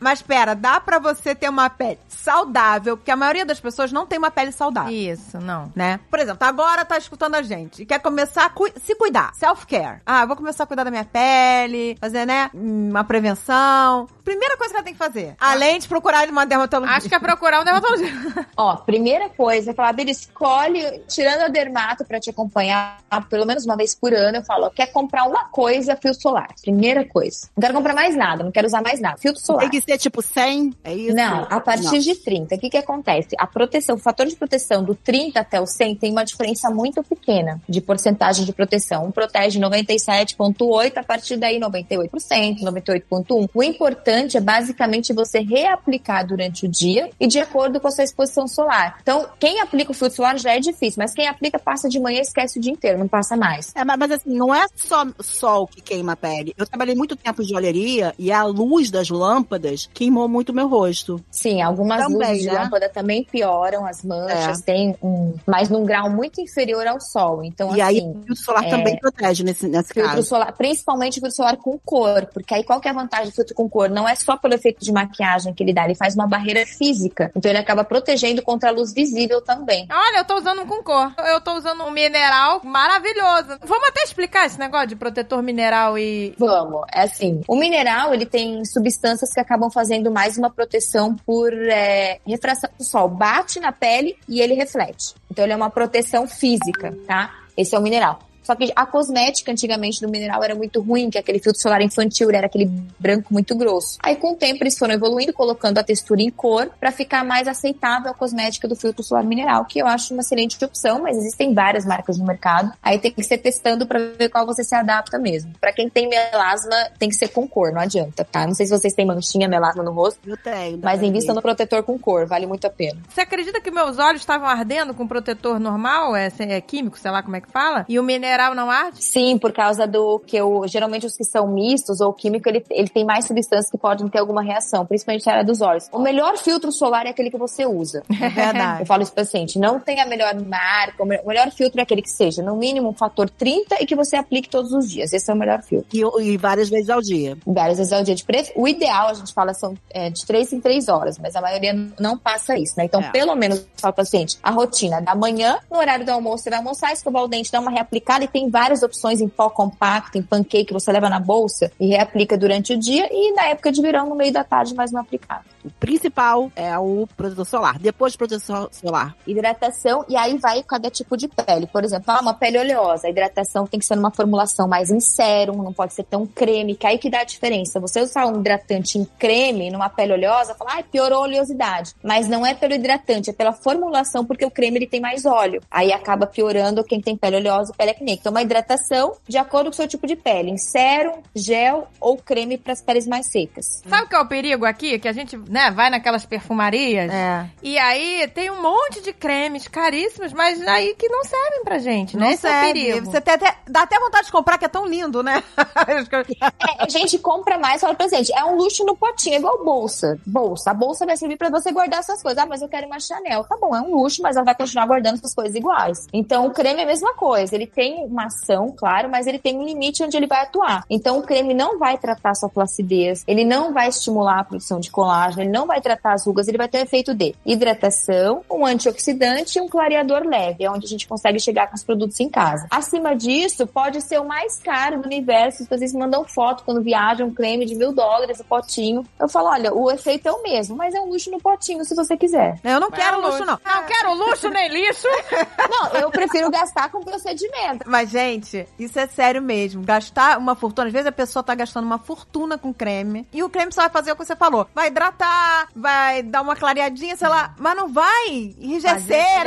Mas pera, dá pra você ter uma pele saudável, porque a maioria das pessoas não tem uma pele saudável. Isso, não. Né? Por exemplo, tá agora tá escutando a gente e quer começar a cu- se cuidar. Self-care. Ah, eu vou começar a cuidar da minha pele, fazer, né? Uma prevenção. Primeira coisa que ela tem que fazer, além de procurar uma dermatologista. Acho que é procurar um dermatologista. [laughs] Ó, primeira coisa, é falar, Adri, escolhe, tirando a dermato pra te acompanhar pelo menos uma vez por ano, eu falo, ó, quer comprar uma coisa, filtro solar. Primeira coisa. Não quero comprar mais nada, não quero usar mais nada. Filtro solar. Tem que ser ser tipo 100? É isso? Não, a partir Não. de 30. O que que acontece? A proteção, o fator de proteção do 30 até o 100 tem uma diferença muito pequena de porcentagem de proteção. Um protege 97,8, a partir daí 98%, 98,1%. O importante é basicamente você reaplicar durante o dia e de acordo com a sua exposição solar. Então, quem aplica o filtro solar já é difícil, mas quem aplica passa de manhã e esquece o dia inteiro, não passa mais. É, mas, assim, não é só sol que queima a pele. Eu trabalhei muito tempo de olheria e a luz das lâmpadas queimou muito meu rosto. Sim, algumas Também, luzes de né? lâmpada também pioram as manchas, tem um, mas num grau muito inferior ao sol. Então, e aí assim, o filtro solar é, também protege nesse, nesse filtro caso. solar, principalmente filtro solar com cor, porque aí qual que é a vantagem do filtro com cor? Não é só pelo efeito de maquiagem que ele dá, ele faz uma barreira física. Então ele acaba protegendo contra a luz visível também. Olha, eu tô usando um com cor. Eu tô usando um mineral maravilhoso. Vamos até explicar esse negócio de protetor mineral e. Vamos, é assim. O mineral, ele tem substâncias que acabam fazendo mais uma proteção por é, refração do sol. Bate na pele e ele reflete. Então ele é uma proteção física, tá? Esse é o mineral. Só que a cosmética antigamente do mineral era muito ruim, que aquele filtro solar infantil era aquele branco muito grosso. Aí com o tempo eles foram evoluindo, colocando a textura em cor para ficar mais aceitável a cosmética do filtro solar mineral, que eu acho uma excelente opção, mas existem várias marcas no mercado. Aí tem que ser testando para ver qual você se adapta mesmo. Para quem tem melasma, tem que ser com cor, não adianta, tá? Não sei se vocês têm manchinha, melasma no rosto, Eu tenho. mas invista ver. no protetor com cor, vale muito a pena. Você acredita que meus olhos estavam ardendo com protetor normal? É, é químico, sei lá como é que fala? E o mineral não arde? Sim, por causa do que eu, geralmente os que são mistos ou químico, ele, ele tem mais substâncias que podem ter alguma reação, principalmente na área dos olhos. O melhor filtro solar é aquele que você usa. [laughs] É verdade. Eu falo isso pro paciente, não tem a melhor marca, o me- o melhor filtro é aquele que seja, no mínimo, um fator 30 e que você aplique todos os dias. Esse é o melhor filtro. E, e várias vezes ao dia. Várias vezes ao dia de preço. O ideal, a gente fala, são é, de 3 em 3 horas, mas a maioria não passa isso, né? Então, É. pelo menos, falo pro paciente, a rotina da manhã, no horário do almoço, você vai almoçar, escovar o dente, dar uma reaplicada e tem várias opções em pó compacto, em pancake, que você leva na bolsa e reaplica durante o dia e na época de verão, no meio da tarde, mais um aplicado. O principal é o protetor solar. Depois do protetor solar. hidratação e aí vai cada tipo de pele. Por exemplo, ah, uma pele oleosa, a hidratação tem que ser numa formulação mais em sérum, não pode ser tão creme, que aí que dá a diferença. Você usar um hidratante em creme numa pele oleosa, fala, ah, piorou a oleosidade. Mas não é pelo hidratante, é pela formulação, porque o creme ele tem mais óleo. Aí acaba piorando quem tem pele oleosa e pele acneica. Então, uma hidratação de acordo com o seu tipo de pele, em sérum, gel ou creme para as peles mais secas. Sabe o que é o perigo aqui? Que a gente, né, vai naquelas perfumarias É. e aí tem um monte de cremes caríssimos, mas aí que não servem pra gente, né? Não Esse é o serve. perigo. Você tem até, dá até vontade de comprar, que é tão lindo, né? [laughs] É, a gente compra mais, fala pra gente, é um luxo no potinho, é igual bolsa. Bolsa. A bolsa vai servir pra você guardar essas coisas. Ah, mas eu quero uma Chanel. Tá bom, é um luxo, mas ela vai continuar guardando essas coisas iguais. Então, o creme é a mesma coisa. Ele tem uma ação, claro, mas ele tem um limite onde ele vai atuar. Então, o creme não vai tratar sua flacidez, ele não vai estimular a produção de colágeno, ele não vai tratar as rugas, ele vai ter o efeito de hidratação, um antioxidante e um clareador leve, é onde a gente consegue chegar com os produtos em casa. Acima disso, pode ser o mais caro do universo. As pessoas mandam foto quando viajam, um creme de mil dólares, o potinho. Eu falo, olha, o efeito é o mesmo, mas é um luxo no potinho, se você quiser. Eu não quero É luxo, não. Não quero luxo nem lixo. [laughs] Não, eu prefiro gastar com procedimento. Mas, gente, isso é sério mesmo. Gastar uma fortuna. Às vezes a pessoa tá gastando uma fortuna com creme. E o creme só vai fazer o que você falou. Vai hidratar, vai dar uma clareadinha, sei lá. Mas não vai enrijecer.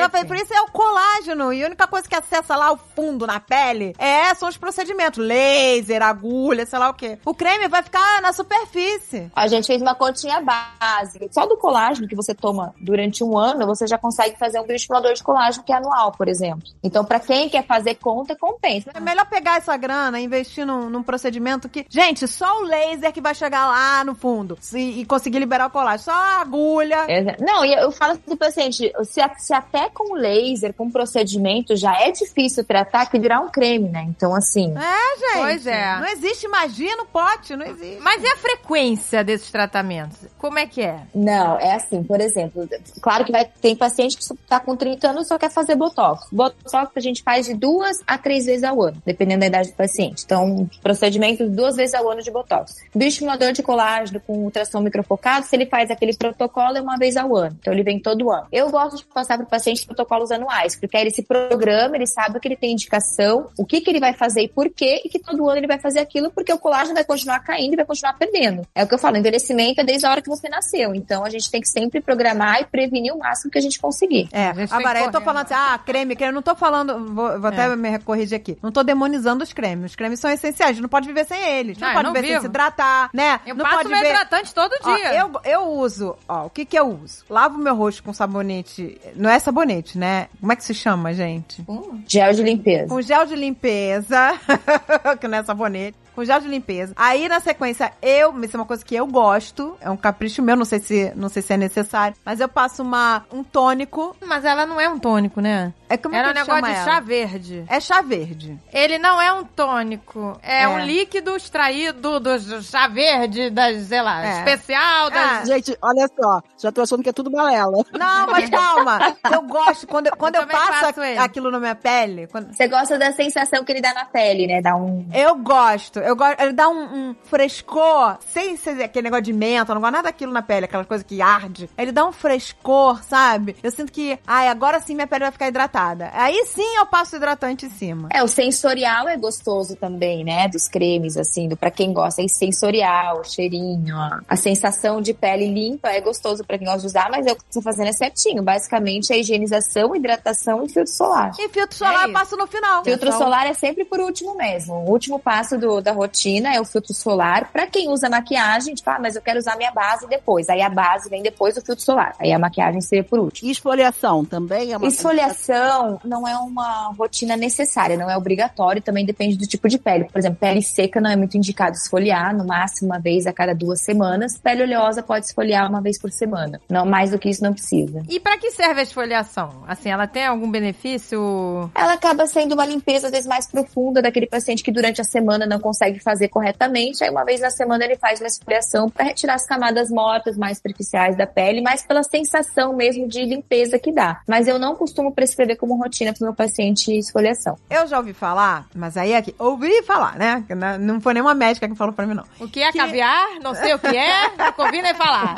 Vai- Por isso é o colágeno. E a única coisa que acessa lá o fundo na pele é, são os procedimentos. Laser, agulha, sei lá o quê. O creme vai ficar na superfície. A gente fez uma continha básica. Só do colágeno que você toma durante um ano, você já consegue fazer um bioestimulador de colágeno que é anual, por exemplo. Então, pra quem quer fazer conta, compensa. É melhor pegar essa grana e investir num, num procedimento que. Gente, só o laser que vai chegar lá no fundo se- e conseguir liberar o colágeno. Só agulha. Exa- Não, e eu falo pro paciente, se, se até com laser, com procedimento, já é difícil tratar, que virar um creme, né? Então, assim, É, gente. Pois é. Não existe magia no pote, não existe. Mas e a frequência desses tratamentos? Como é que é? Não, é assim, por exemplo, claro que vai tem paciente que tá com 30 anos e só quer fazer botox. Botox a gente faz de duas a três vezes ao ano, dependendo da idade do paciente. Então, procedimento duas vezes ao ano de botox. Bioestimulador de colágeno com ultrassom microfocado, se ele faz aquele protocolo uma vez ao ano. Então ele vem todo ano. Eu gosto de passar para o paciente protocolos anuais, porque aí ele se programa, ele sabe que ele tem indicação, o que, que ele vai fazer e por quê, e que todo ano ele vai fazer aquilo, porque o colágeno vai continuar caindo e vai continuar perdendo. É o que eu falo, envelhecimento é desde a hora que você nasceu. Então a gente tem que sempre programar e prevenir o máximo que a gente conseguir. É, agora eu tô falando assim, ah, creme, creme, eu não tô falando, vou, vou até É. me corrigir aqui, não tô demonizando os cremes, os cremes são essenciais, a gente não pode viver sem eles, não, Não, pode não viver sem vivo. se hidratar, né, Eu não passo pode meu ver... hidratante todo Ó, dia. eu, eu uso, ó, o que que eu uso? Lavo meu rosto com sabonete, não é sabonete, né? Como é que se chama, gente? Gel de limpeza. Com gel de limpeza, [laughs] que não é sabonete, com gel de limpeza. Aí, na sequência, eu, isso é uma coisa que eu gosto, é um capricho meu, não sei se, não sei se é necessário, mas eu passo uma, um tônico, Mas ela não é um tônico, né? é como Era um que negócio chama de ela? chá verde. É chá verde. Ele não é um tônico. É, É. um líquido extraído do chá verde, da, sei lá, É. especial. Das... Ah, Gente, olha só, já tô achando que é tudo balela. Não, mas [laughs] calma. Eu gosto, quando, quando eu, Eu passo aquilo na minha pele, quando- Você gosta da sensação que ele dá na pele, né? Dá um. eu gosto. Eu gosto. Ele dá um, um frescor, sem ser aquele negócio de menta, eu não gosto nada daquilo na pele, aquela coisa que arde. Ele dá um frescor, sabe? Eu sinto que, ai, agora sim minha pele vai ficar hidratada. Aí sim eu passo hidratante em cima. É, o sensorial é gostoso também, né? Dos cremes, assim, do para quem gosta. É sensorial, cheirinho, a, a sensação de pele limpa é gostoso pra quem gosta de usar, mas é o que você tá fazendo é certinho. Basicamente é higienização, hidratação e filtro solar. E filtro solar É eu passo no final. Filtro Então, solar é sempre por último mesmo. O último passo do- da rotina é o filtro solar. Pra quem usa maquiagem, tipo, ah, mas eu quero usar minha base depois. Aí a base vem depois do filtro solar. Aí a maquiagem seria por último. E esfoliação também é uma Esfoliação não é uma rotina necessária, não é obrigatório, também depende do tipo de pele. Por exemplo, pele seca não é muito indicado esfoliar, no máximo uma vez a cada duas semanas. Pele oleosa pode esfoliar uma vez por semana. Não, mais do que isso não precisa. E pra que serve a esfoliação? Assim, ela tem algum benefício? Ela acaba sendo uma limpeza, às vezes, mais profunda daquele paciente que durante a semana não consegue fazer corretamente. Aí, uma vez na semana, ele faz uma esfoliação para retirar as camadas mortas mais superficiais da pele, mais pela sensação mesmo de limpeza que dá. Mas eu não costumo prescrever como rotina para o meu paciente esfoliação. Eu já ouvi falar, mas aí aqui, ouvi falar, né? Que Não não foi nenhuma médica que falou pra mim, não. O que é Que- caviar? Não sei o que é. Nunca ouvi nem falar.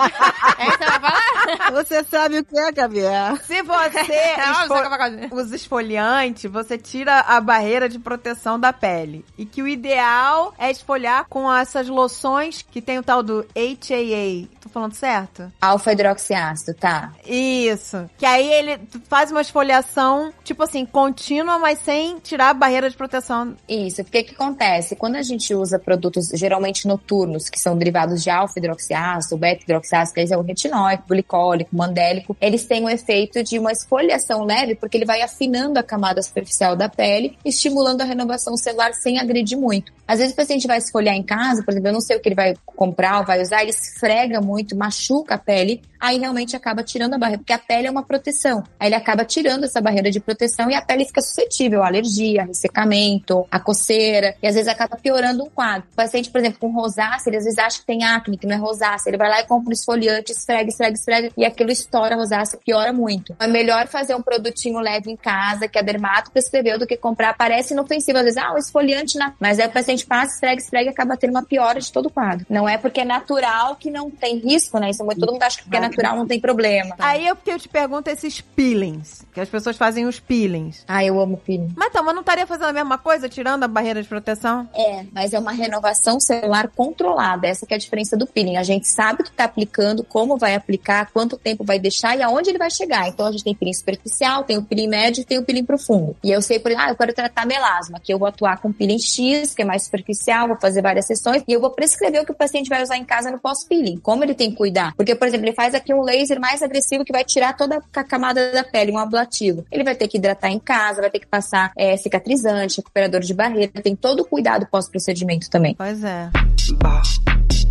É isso que vai falar? Você sabe o que é, caviar? Se você [laughs] É, esfo- usa esfoliante, você tira a barreira de proteção da pele. E que o ideal é esfoliar com essas loções que tem o tal do HAA. Tô falando certo? Alfa hidroxiácido, tá? Isso. Que aí ele faz uma esfoliação, tipo assim, contínua, mas sem tirar a barreira de proteção. Isso, porque o que acontece? Quando a gente usa produtos geralmente noturnos, que são derivados de alfa-hidroxiácido, beta-hidroxiácido, que é o retinóico, glicólico, mandélico, eles têm o efeito de uma esfoliação leve, porque ele vai afinando a camada superficial da pele, estimulando a renovação celular sem agredir muito. Às vezes o paciente vai esfoliar em casa, por exemplo, eu não sei o que ele vai comprar ou vai usar, ele esfrega muito, machuca a pele, aí realmente acaba tirando a barreira, porque a pele é uma proteção. Aí ele acaba tirando essa barreira de proteção e a pele fica suscetível à alergia, a ressecamento, a coceira, e às vezes acaba piorando um quadro. O paciente, por exemplo, com rosácea, ele às vezes acha que tem acne, que não é rosácea, ele vai lá e compra um esfoliante, esfrega, esfrega, esfrega, e aquilo estoura a rosácea, piora muito. É melhor fazer um produtinho leve em casa, que a dermato prescreveu, do que comprar, parece inofensivo, às vezes, ah, um esfoliante, na... mas aí o paciente passa, esfrega, esfrega e acaba tendo uma piora de todo o quadro. Não é porque é natural que não tem risco, né? Isso é muito, todo mundo acha que é natural não tem problema. Aí é porque eu te pergunto esses peelings, que as pessoas fazem os peelings. Ah, eu amo peeling. Mas então, mas não estaria fazendo a mesma coisa, tirando a barreira de proteção? É, mas é uma renovação celular controlada. Essa que é a diferença do peeling. A gente sabe o que está aplicando, como vai aplicar, quanto tempo vai deixar e aonde ele vai chegar. Então a gente tem peeling superficial, tem o peeling médio e tem o peeling profundo. E eu sei, por exemplo, ah, eu quero tratar melasma, que eu vou atuar com peeling X, que é mais superficial, vou fazer várias sessões e eu vou prescrever o que o paciente vai usar em casa no pós-peeling. Como ele tem que cuidar? Porque, por exemplo, ele faz aqui um laser mais agressivo que vai tirar toda a camada da pele, um ablativo. Ele vai ter que hidratar em casa, vai ter que passar é, cicatrizante, recuperador de barreira, tem todo o cuidado pós-procedimento também. Pois é.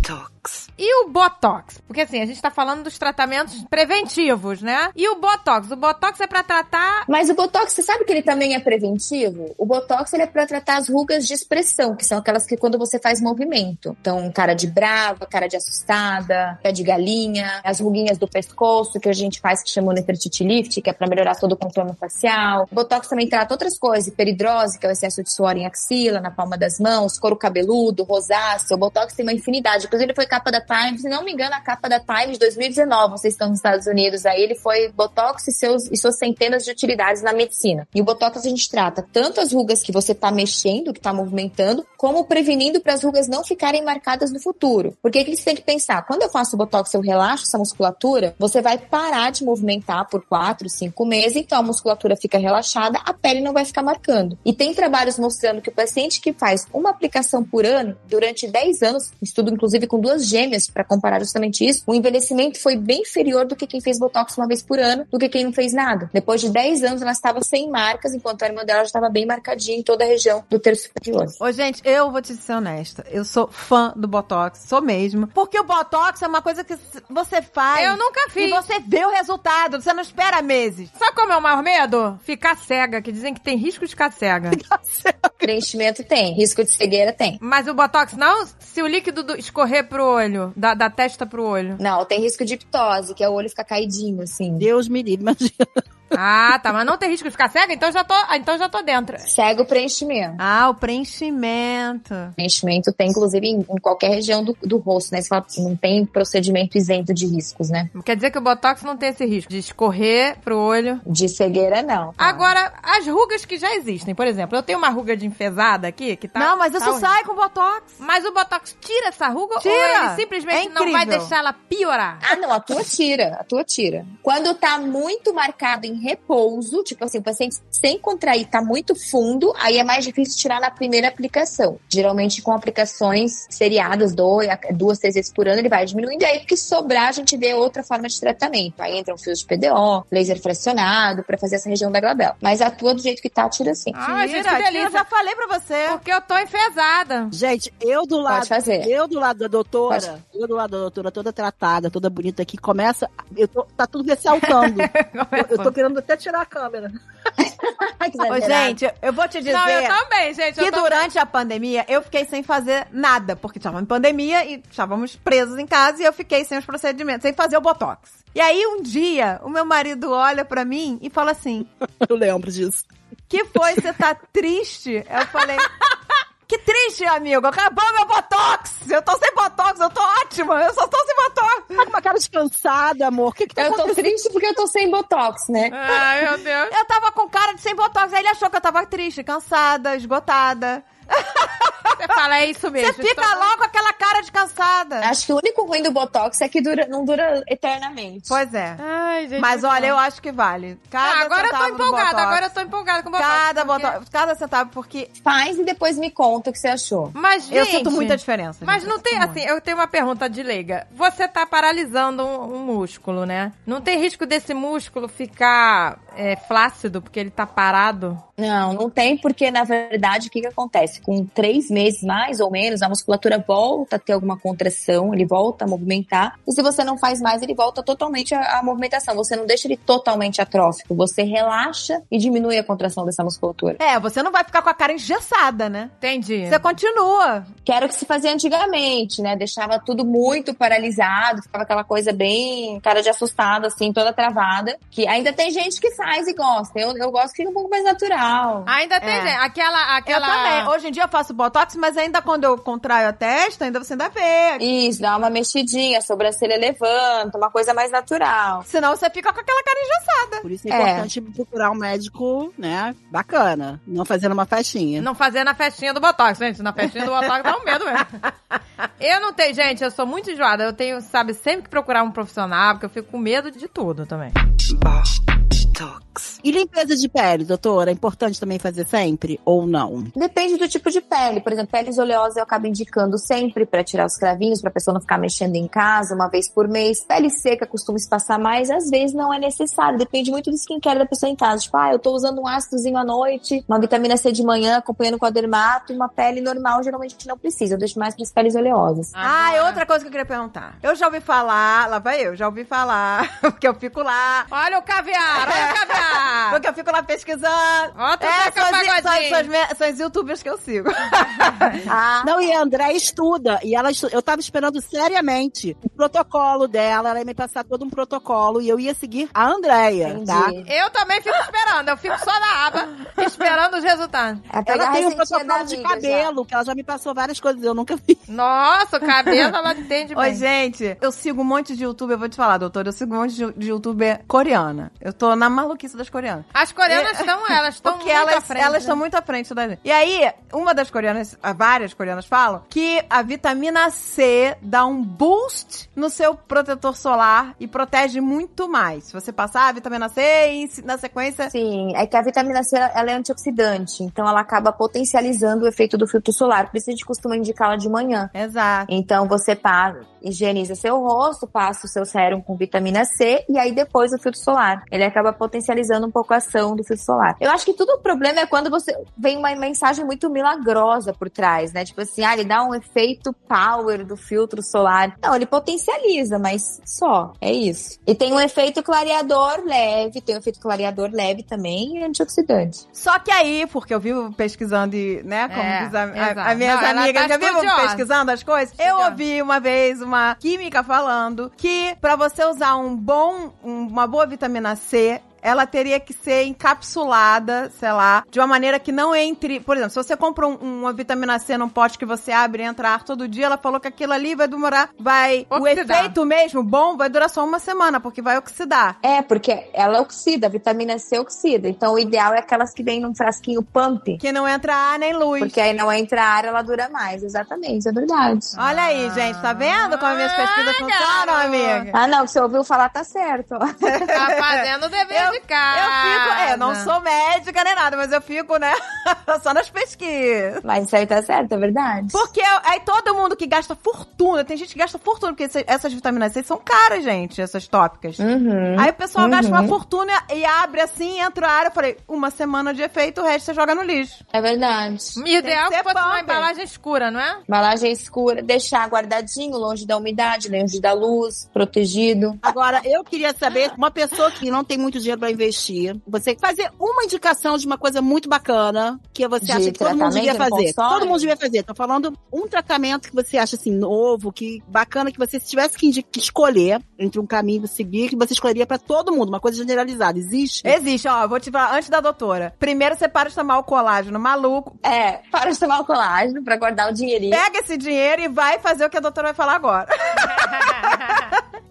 Botox. E o Botox? Porque assim, a gente tá falando dos tratamentos preventivos, né? E o Botox? O Botox é pra tratar. Mas o Botox, você sabe que ele também é preventivo? O Botox ele é para tratar as rugas de expressão, que são aquelas que quando você faz movimento. Então, cara de brava, cara de assustada, pé de galinha, as ruguinhas do pescoço que a gente faz que chama Nefertiti Lift, que é para melhorar todo o contorno facial. O Botox também trata outras coisas, hiperidrose, que é o excesso de suor em axila, na palma das mãos, couro cabeludo, rosácea. O Botox tem uma infinidade. Inclusive, ele foi capa da Time, se não me engano, a capa da Time de 2019, vocês estão nos Estados Unidos aí, ele foi Botox e, seus, e suas centenas de utilidades na medicina. E o Botox a gente trata tanto as rugas que você tá mexendo, que tá movimentando, como prevenindo para as rugas não ficarem marcadas no futuro. Porque que você tem que pensar? Quando eu faço Botox, eu relaxo essa musculatura, você vai parar de movimentar por 4, 5 meses, então a musculatura fica relaxada, a pele não vai ficar marcando. E tem trabalhos mostrando que o paciente que faz uma aplicação por ano, durante 10 anos, estudo inclusive com duas gêmeas para comparar justamente isso, o envelhecimento foi bem inferior do que quem fez Botox uma vez por ano, do que quem não fez nada. Depois de 10 anos, ela estava sem marcas, enquanto a irmã dela já estava bem marcadinha em toda a região do terço superior. Ô, gente, eu vou te ser honesta. Eu sou fã do Botox, sou mesmo. Porque o Botox é uma coisa que você faz. Eu nunca E fiz. você vê o resultado, você não espera meses. Sabe como é o maior medo? Ficar cega, que dizem que tem risco de [laughs] ficar cega. Preenchimento tem, risco de cegueira tem. Mas o Botox não? Se o líquido do- escorrer pro olho, da, da testa pro olho. Não, tem risco de ptose, que é o olho ficar caidinho, assim. Deus me livre, imagina. [laughs] Ah, tá. Mas não tem risco de ficar cega? Então já tô, ah, então já tô dentro. Cega o preenchimento. Ah, o preenchimento. Preenchimento tem, inclusive, em, em qualquer região do, do rosto, né? Você fala, não tem procedimento isento de riscos, né? Quer dizer que o Botox não tem esse risco de escorrer pro olho. De cegueira, não. tá? Agora, as rugas que já existem, por exemplo, eu tenho uma ruga de enfesada aqui, que tá... não, mas isso tá sai com Botox. Mas o Botox tira essa ruga Tira. ou ele simplesmente É não vai deixar ela piorar? Ah, não, a tua tira, a tua tira. Quando tá muito marcado em repouso, tipo assim, o paciente sem contrair tá muito fundo, aí é mais difícil tirar na primeira aplicação. Geralmente com aplicações seriadas, dois, duas, três vezes por ano, ele vai diminuindo, e aí que sobrar a gente vê outra forma de tratamento. Aí entra um fio de PDO, laser fracionado, pra fazer essa região da glabela. Mas a tua do jeito que tá, tira sim. Ah, gente, Tira, que tira, delícia. já falei pra você. Porque eu tô enfesada. Gente, eu do lado. fazer. Eu do lado da doutora, Pode. eu do lado da doutora, toda tratada, toda bonita aqui, começa. Eu tô, tá tudo ressaltando. [laughs] eu, eu tô querendo até tirar a câmera. [laughs] Ô, gente, eu vou te dizer. Não, eu também, gente. que tô... durante a pandemia eu fiquei sem fazer nada, porque estávamos em pandemia e estávamos presos em casa e eu fiquei sem os procedimentos, sem fazer o botox. E aí um dia o meu marido olha pra mim e fala assim: [laughs] Eu lembro disso. "Que foi? Você tá triste?" Eu falei: [laughs] "Que triste, amigo. Acabou meu botox. Eu tô sem botox, eu tô ótima. Eu só tô sem botox." Tá com uma cara descansada, amor. O que que tá Eu tô acontecendo? triste porque eu tô sem botox, né? Ai, meu Deus. [laughs] Eu tava com cara de sem botox, aí ele achou que eu tava triste, cansada, esgotada. [laughs] Você fala, é isso mesmo. Você fica logo com aquela cara de cansada. Acho que o único ruim do botox é que dura, não dura eternamente. Pois é. Ai, gente. Mas muito olha, eu acho que vale. Cada Ah, agora eu tô empolgada, agora eu tô empolgada com o Botox. Cada, porque- botox, cada centavo, porque Faz e depois me conta o que você achou. Mas, gente... eu sinto muita diferença. Mas gente, não tem, sinto assim, eu tenho uma pergunta de leiga. Você tá paralisando um, um músculo, né? Não tem risco desse músculo ficar é, flácido porque ele tá parado? Não, não tem, porque na verdade o que, que acontece? Com três meses mais ou menos, a musculatura volta a ter alguma contração, ele volta a movimentar. E se você não faz mais, ele volta totalmente à, à movimentação. Você não deixa ele totalmente atrófico, você relaxa e diminui a contração dessa musculatura. É, você não vai ficar com a cara engessada, né? Entendi. Você continua. Que era o que se fazia antigamente, né? Deixava tudo muito paralisado, ficava aquela coisa bem cara de assustado, assim, toda travada. Que ainda tem gente que faz e gosta. Eu, eu gosto que fica um pouco mais natural. Ainda tem, É. gente. Aquela, aquela... Eu também. Hoje em dia eu faço botox, mas ainda quando eu contraio a testa, ainda você ainda vê. Isso, dá uma mexidinha, a sobrancelha levanta, uma coisa mais natural. Senão você fica com aquela cara engessada. Por isso é, É. importante procurar um médico, né, bacana. Não fazendo uma festinha. Não fazer na festinha do Botox, gente. Na festinha do Botox dá um medo mesmo. Eu não tenho, gente, eu sou muito enjoada. Eu tenho, sabe, sempre que procurar um profissional, porque eu fico com medo de tudo também. E limpeza de pele, doutora? É importante também fazer sempre ou não? Depende do tipo de pele. Por exemplo, peles oleosas eu acabo indicando sempre pra tirar os cravinhos, pra pessoa não ficar mexendo em casa uma vez por mês. Pele seca costuma espaçar mais, às vezes não é necessário. Depende muito do skincare da pessoa em casa. Tipo, ah, eu tô usando um ácidozinho à noite, uma vitamina C de manhã, acompanhando com a dermato, uma pele normal geralmente não precisa. Eu deixo mais pras peles oleosas. Ah, e outra coisa que eu queria perguntar. Eu já ouvi falar, lá vai eu, já ouvi falar, [laughs] porque eu fico lá. Olha o caviar, olha Porque eu fico lá pesquisando. Ó, tu é, são, são, são são as youtubers que eu sigo. [laughs] Ah, Não, e a André estuda. E ela estu- eu tava esperando seriamente o protocolo dela. Ela ia me passar todo um protocolo e eu ia seguir a Andréia, tá? Eu também fico esperando, eu fico só na aba, esperando os resultados. É pegar Ela tem um protocolo de amiga já. cabelo, que ela já me passou várias coisas, eu nunca vi. Nossa, o cabelo ela entende Oi, bem. gente, eu sigo um monte de youtuber, eu vou te falar, doutor, eu sigo um monte de, de youtuber coreana. Eu tô na maluquice das coreanas. As coreanas estão, elas estão Porque muito elas, à frente. elas né? estão muito à frente da gente. E aí, uma das coreanas, várias coreanas falam que a vitamina C dá um boost no seu protetor solar e protege muito mais. Se você passar a vitamina C e na sequência. Sim, é que a vitamina C ela é antioxidante, então ela acaba potencializando o efeito do filtro solar. Por isso a gente costuma indicá-la de manhã. Exato. Então você passa, higieniza seu rosto, passa o seu sérum com vitamina C e aí depois o filtro solar. Ele acaba potencializando um pouco a ação do filtro solar. Eu acho que tudo o problema é quando você vem uma mensagem muito milagrosa por trás, né? Tipo assim, ah, ele dá um efeito power do filtro solar. Não, ele potencializa, mas só, é isso. E tem um efeito clareador leve, tem um efeito clareador leve também e antioxidante. Só que aí, porque eu vivo pesquisando e, né, como É, diz a, a- exato. as minhas Não, amigas, tá já vivo pesquisando as coisas? Eu ouvi uma vez uma química falando que pra você usar um bom, um- uma boa vitamina C, ela teria que ser encapsulada, sei lá, de uma maneira que não entre. Por exemplo, se você compra um- uma vitamina C num pote que você abre e entra ar todo dia, ela falou que aquilo ali vai demorar. Vai. O Oxidar. efeito mesmo bom vai durar só uma semana, porque vai oxidar. É, porque ela oxida, a vitamina C oxida. Então o ideal é aquelas que vêm num frasquinho pump. Que não entra ar nem luz. Porque aí não entra ar, ela dura mais. Exatamente, é verdade. Olha aí, gente, tá vendo como as minhas pesquisas Ah, funcionam, amiga? Ah, não, que você ouviu falar tá certo. Tá fazendo o dever Fico, é, não sou médica nem nada, mas eu fico, né, [laughs] só nas pesquisas. Mas isso aí tá certo, é verdade. Porque aí todo mundo que gasta fortuna, tem gente que gasta fortuna, porque essas vitaminas C são caras, gente, essas tópicas. Uhum. Aí o pessoal Uhum. gasta uma fortuna e abre assim, entra a área. Eu falei, uma semana de efeito, o resto você joga no lixo. É verdade. O ideal é uma embalagem escura, não é? Embalagem escura, deixar guardadinho, longe da umidade, longe da luz, protegido. Agora, eu queria saber, uma pessoa que não tem muito dinheiro pra investir, você fazer uma indicação de uma coisa muito bacana que você De acha que todo mundo devia fazer. Todo mundo devia fazer. Tô falando um tratamento que você acha assim novo, que bacana que você se tivesse que, que escolher entre um caminho seguir, que você escolheria pra todo mundo, uma coisa generalizada. Existe? Existe, ó, vou te falar antes da doutora. Primeiro você para de tomar o colágeno maluco, É, para de tomar o colágeno pra guardar o dinheirinho. pega esse dinheiro e vai fazer o que a doutora vai falar agora. [laughs]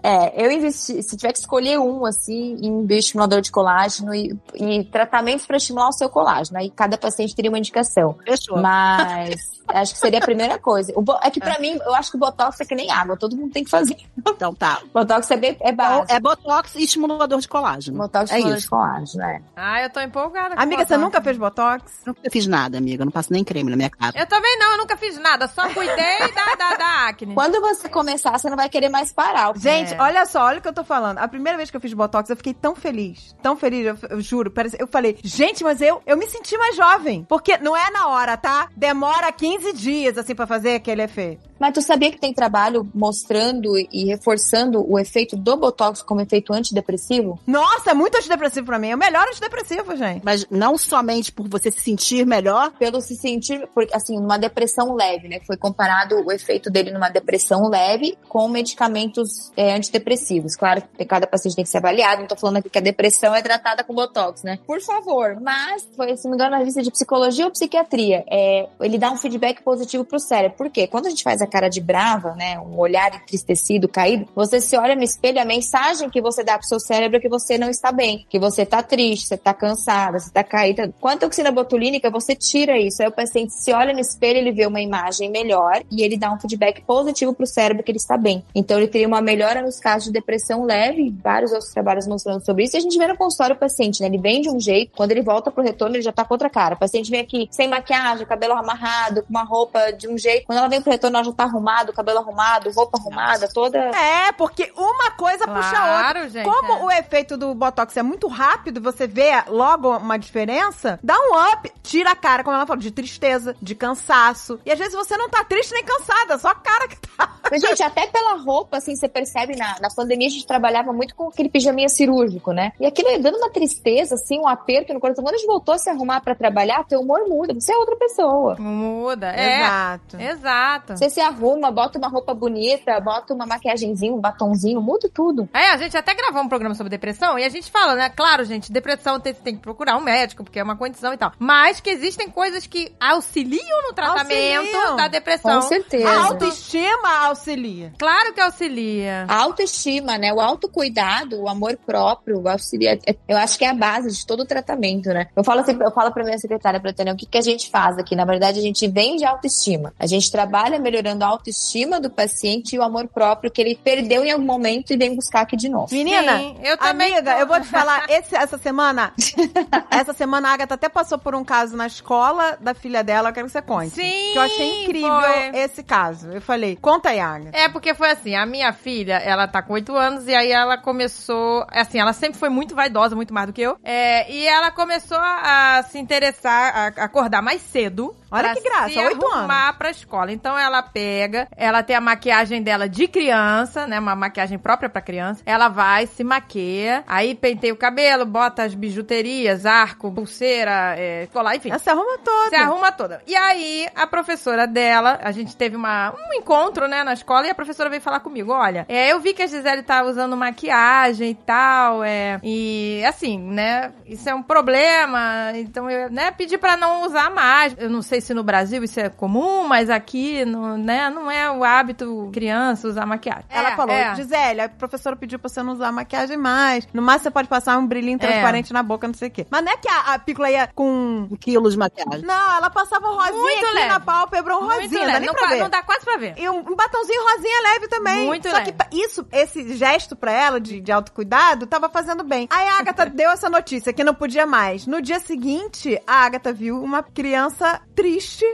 É, eu investi, se tiver que escolher um, assim, em bioestimulador de colágeno e, e tratamentos para estimular o seu colágeno. Aí cada paciente teria uma indicação. Fechou. Mas [laughs] acho que seria a primeira coisa. O é que pra mim, eu acho que o Botox é que nem água, todo mundo tem que fazer. Então tá. [laughs] Botox é, bem, é Então, básico. é botox e estimulador de colágeno. Botox é é de isso. colágeno, né? ah, eu tô empolgada. com Amiga, você nunca fez botox? Nunca fiz nada, amiga. Eu não passo nem creme na minha cara. Eu também não, eu nunca fiz nada, só cuidei da, da, da acne. Quando você começar, você não vai querer mais parar. Gente, É. olha só, olha o que eu tô falando. A primeira vez que eu fiz Botox, eu fiquei tão feliz. Tão feliz, eu, eu juro. parece- eu falei, gente, mas eu, eu me senti mais jovem. Porque não é na hora, tá? Demora 15 dias, assim, pra fazer aquele efeito. Mas tu sabia que tem trabalho mostrando e reforçando o efeito do Botox como efeito antidepressivo? Nossa, é muito antidepressivo pra mim. É o melhor antidepressivo, gente. Mas não somente por você se sentir melhor, Pelo se sentir, porque, assim, numa depressão leve, né? Foi comparado o efeito dele numa depressão leve com medicamentos é, antidepressivos. Claro que cada paciente tem que ser avaliado, não tô falando aqui que a depressão é tratada com Botox, né? Por favor. Mas, foi, se me engano, na lista de psicologia ou psiquiatria, é, ele dá um feedback positivo pro cérebro. Por quê? Quando a gente faz a cara de brava, né? Um olhar entristecido, caído, você se olha no espelho, a mensagem que você dá pro seu cérebro é que você não está bem, que você tá triste, você tá cansada, você tá caída. Com a toxina botulínica, você tira isso. Aí o paciente se olha no espelho, ele vê uma imagem melhor e ele dá um feedback positivo pro cérebro que ele está bem. Então ele teria uma melhora nos casos de depressão leve, vários outros trabalhos mostrando sobre isso. E a gente vê no consultório o paciente, né? Ele vem de um jeito, quando ele volta pro retorno, ele já tá com outra cara. O paciente vem aqui sem maquiagem, cabelo amarrado, com uma roupa de um jeito. Quando ela vem pro retorno, ela já tá arrumado, cabelo arrumado, roupa arrumada, toda. É, porque uma coisa puxa a outra. Claro, gente. Como é. o efeito do Botox é muito rápido, você vê logo uma diferença, dá um up, tira a cara, como ela falou, de tristeza, de cansaço. E às vezes você não tá triste nem cansada, só a cara que tá. Mas, gente, até pela roupa, assim, você percebe, na, na pandemia a gente trabalhava muito com aquele pijaminha cirúrgico, né? E aquilo ia dando uma tristeza, assim, um aperto no coração. Quando a gente voltou a se arrumar pra trabalhar, teu humor muda, você é outra pessoa. Muda, é. Exato. Exato. Você se arruma, bota uma roupa bonita, bota uma maquiagemzinha, um batonzinho, muda tudo. É, a gente até gravou um programa sobre depressão e a gente fala, né? Claro, gente, depressão tem, tem que procurar um médico, porque é uma condição e tal. Mas que existem coisas que auxiliam no tratamento Auxiliam. da depressão. Com certeza. A autoestima auxilia. Claro que auxilia. A autoestima, né? O autocuidado, o amor próprio, o auxiliar. Eu acho que é a base de todo o tratamento, né? Eu falo sempre, eu falo pra minha secretária, pra Tânia, o que, que a gente faz aqui? Na verdade, a gente vende autoestima. A gente trabalha melhorando a autoestima do paciente e o amor próprio que ele perdeu em algum momento e vem buscar aqui de novo. Menina, Sim, eu também amiga, tô. eu vou te falar, esse- essa semana, [laughs] essa semana a Agatha até passou por um caso na escola da filha dela, eu quero que você conte. Sim, Que eu achei incrível foi. esse caso. Eu falei, conta aí, Agatha. É, porque foi assim, a minha filha, ela tá com 8 anos e aí ela começou, assim, ela sempre foi muito vaidosa, muito mais do que eu, é, e ela começou a, a se interessar, a acordar mais cedo. Olha que graça, oito arrumar pra escola. Então ela pega, ela tem a maquiagem dela de criança, né, uma maquiagem própria pra criança. Ela vai, se maquia, aí penteia o cabelo, bota as bijuterias, arco, pulseira, é, colar, enfim. Ela se arruma toda. Se arruma toda. E aí, a professora dela, a gente teve uma, um encontro, né, na escola, e a professora veio falar comigo, olha, é, eu vi que a Gisele tá usando maquiagem e tal, é, e assim, né, isso é um problema, então eu, né, pedi pra não usar mais. Eu não sei se no Brasil isso é comum, mas aqui, no, né, não é o hábito criança usar maquiagem. Ela É, falou, é. Gisele, a professora pediu pra você não usar maquiagem mais. No máximo você pode passar um brilhinho transparente na boca, não sei o quê. Mas não é que a, a pícola ia com... Um quilo de maquiagem. Não, ela passava um rosinha Muito aqui leve. na pálpebra, um Muito rosinha, dá leve, nem não, pra ver. não dá quase pra ver. E um, um batonzinho rosinha leve também. Muito Só leve. que isso, esse gesto pra ela de, de autocuidado, tava fazendo bem. Aí a Agatha [laughs] deu essa notícia que não podia mais. No dia seguinte, a Agatha viu uma criança triste,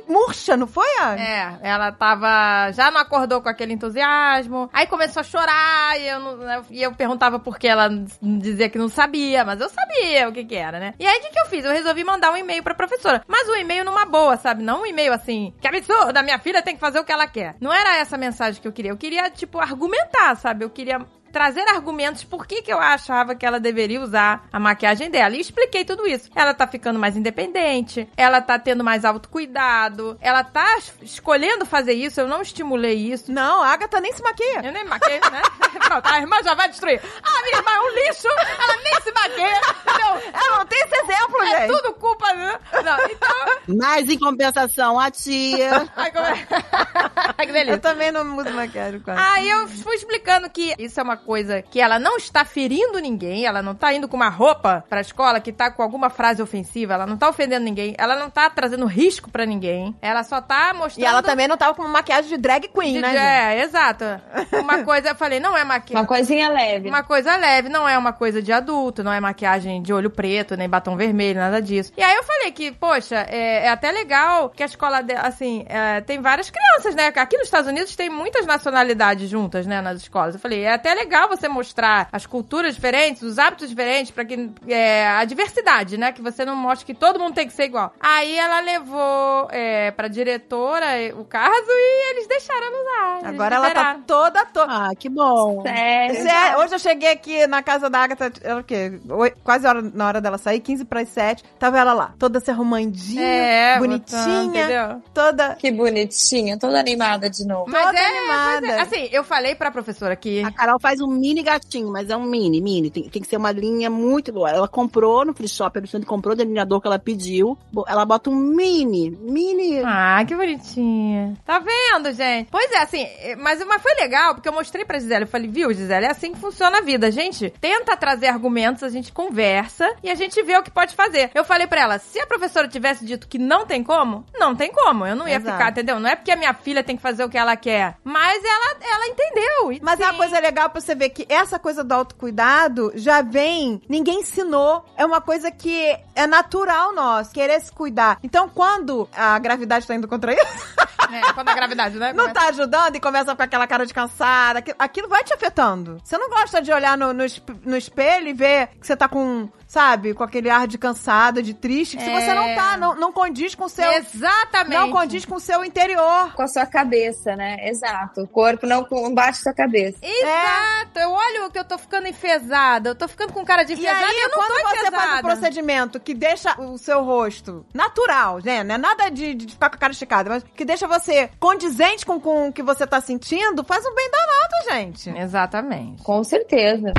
murcha, não foi, Agatha? É, ela tava. Já não acordou com aquele entusiasmo. Aí começou a chorar e eu, não, né, e eu perguntava por que ela dizia que não sabia, mas eu sabia o que que era, né? E aí o que, que eu fiz? Eu resolvi mandar um e-mail pra professora. Mas um e-mail numa boa, sabe? Não um e-mail assim, que absurdo, a minha filha tem que fazer o que ela quer. Não era essa a mensagem que eu queria. Eu queria, tipo, argumentar, sabe? Eu queria trazer argumentos por que, que eu achava que ela deveria usar a maquiagem dela. E expliquei tudo isso. Ela tá ficando mais independente, ela tá tendo mais autocuidado, ela tá es- escolhendo fazer isso, eu não estimulei isso. Não, a Agatha nem se maquia. Eu nem me maquei, né? [laughs] Pronto, a irmã já vai destruir. Ah, minha irmã é um lixo, ela nem se maqueia. Então, Ela não tem esse exemplo, é gente. tudo culpa, né? Não, então... Mas em compensação, a tia. Ai, como é? [laughs] Ai, que delícia. Eu também não uso maquiagem quase. Aí eu fui explicando que isso é uma coisa que ela não está ferindo ninguém, ela não tá indo com uma roupa pra escola que tá com alguma frase ofensiva, ela não tá ofendendo ninguém, ela não tá trazendo risco pra ninguém, ela só tá mostrando... E ela também não tava com maquiagem de drag queen, de- né, gente? É, exato. Uma coisa, eu falei, não é Uma maquiagem. coisinha leve. Uma coisa leve, não é uma coisa de adulto, não é maquiagem de olho preto, nem batom vermelho, nada disso. E aí eu falei que, poxa, é, é até legal que a escola, de- assim, é, tem várias crianças, né? Aqui nos Estados Unidos tem muitas nacionalidades juntas, né, nas escolas. Eu falei, é até legal você mostrar as culturas diferentes, os hábitos diferentes, pra que é, a diversidade, né? Que você não mostre que todo mundo tem que ser igual. Aí ela levou é, pra diretora o caso e eles deixaram ela usar. Agora ela tá toda, toda. Ah, que bom. Sério. Sério, hoje eu cheguei aqui na casa da Agatha, era o quê? Oi- quase hora, na hora dela sair, 15 para as 7. Tava ela lá, toda se arrumandinha, É, bonitinha, entendeu? toda. Que bonitinha, toda animada de novo. Mas Toda é, animada. mas é, assim, eu falei pra professora que. A Carol faz um mini gatinho, mas é um mini, mini. Tem, tem que ser uma linha muito boa. Ela comprou no free shop, a Alexandre comprou o delineador que ela pediu. Ela bota um mini, mini. Ah, que bonitinha. Tá vendo, gente? Pois é, assim, é, mas, mas foi legal, porque eu mostrei pra Gisele. Eu falei, viu, Gisele, é assim que funciona a vida. A gente tenta trazer argumentos, a gente conversa e a gente vê o que pode fazer. Eu falei pra ela, se a professora tivesse dito que não tem como, não tem como. Eu não ia Exato. ficar, entendeu? Não é porque a minha filha tem que fazer o que ela quer. Mas ela, ela entendeu. Mas é uma sim. coisa legal pra você ver que essa coisa do autocuidado já vem, ninguém ensinou. É uma coisa que é natural nosso, querer se cuidar. Então, quando a gravidade tá indo contra isso, É, quando a gravidade, né? [laughs] não tá ajudando e começa com aquela cara de cansada, aquilo, aquilo vai te afetando. Você não gosta de olhar no, no, no espelho e ver que você tá com sabe, com aquele ar de cansada, de triste, que se É. você não tá, não, não condiz com o seu. Exatamente. Não condiz com o seu interior. Com a sua cabeça, né? Exato. O corpo não não bate sua cabeça. Exato. Eu olho que eu tô ficando enfesada. Eu tô ficando com cara de E enfesada aí, eu não quando tô você enfesada. faz um procedimento que deixa o seu rosto natural, né? Não é nada de, de ficar com a cara esticada, mas que deixa você condizente com, com o que você tá sentindo, faz um bem danado, gente. Exatamente. Com certeza.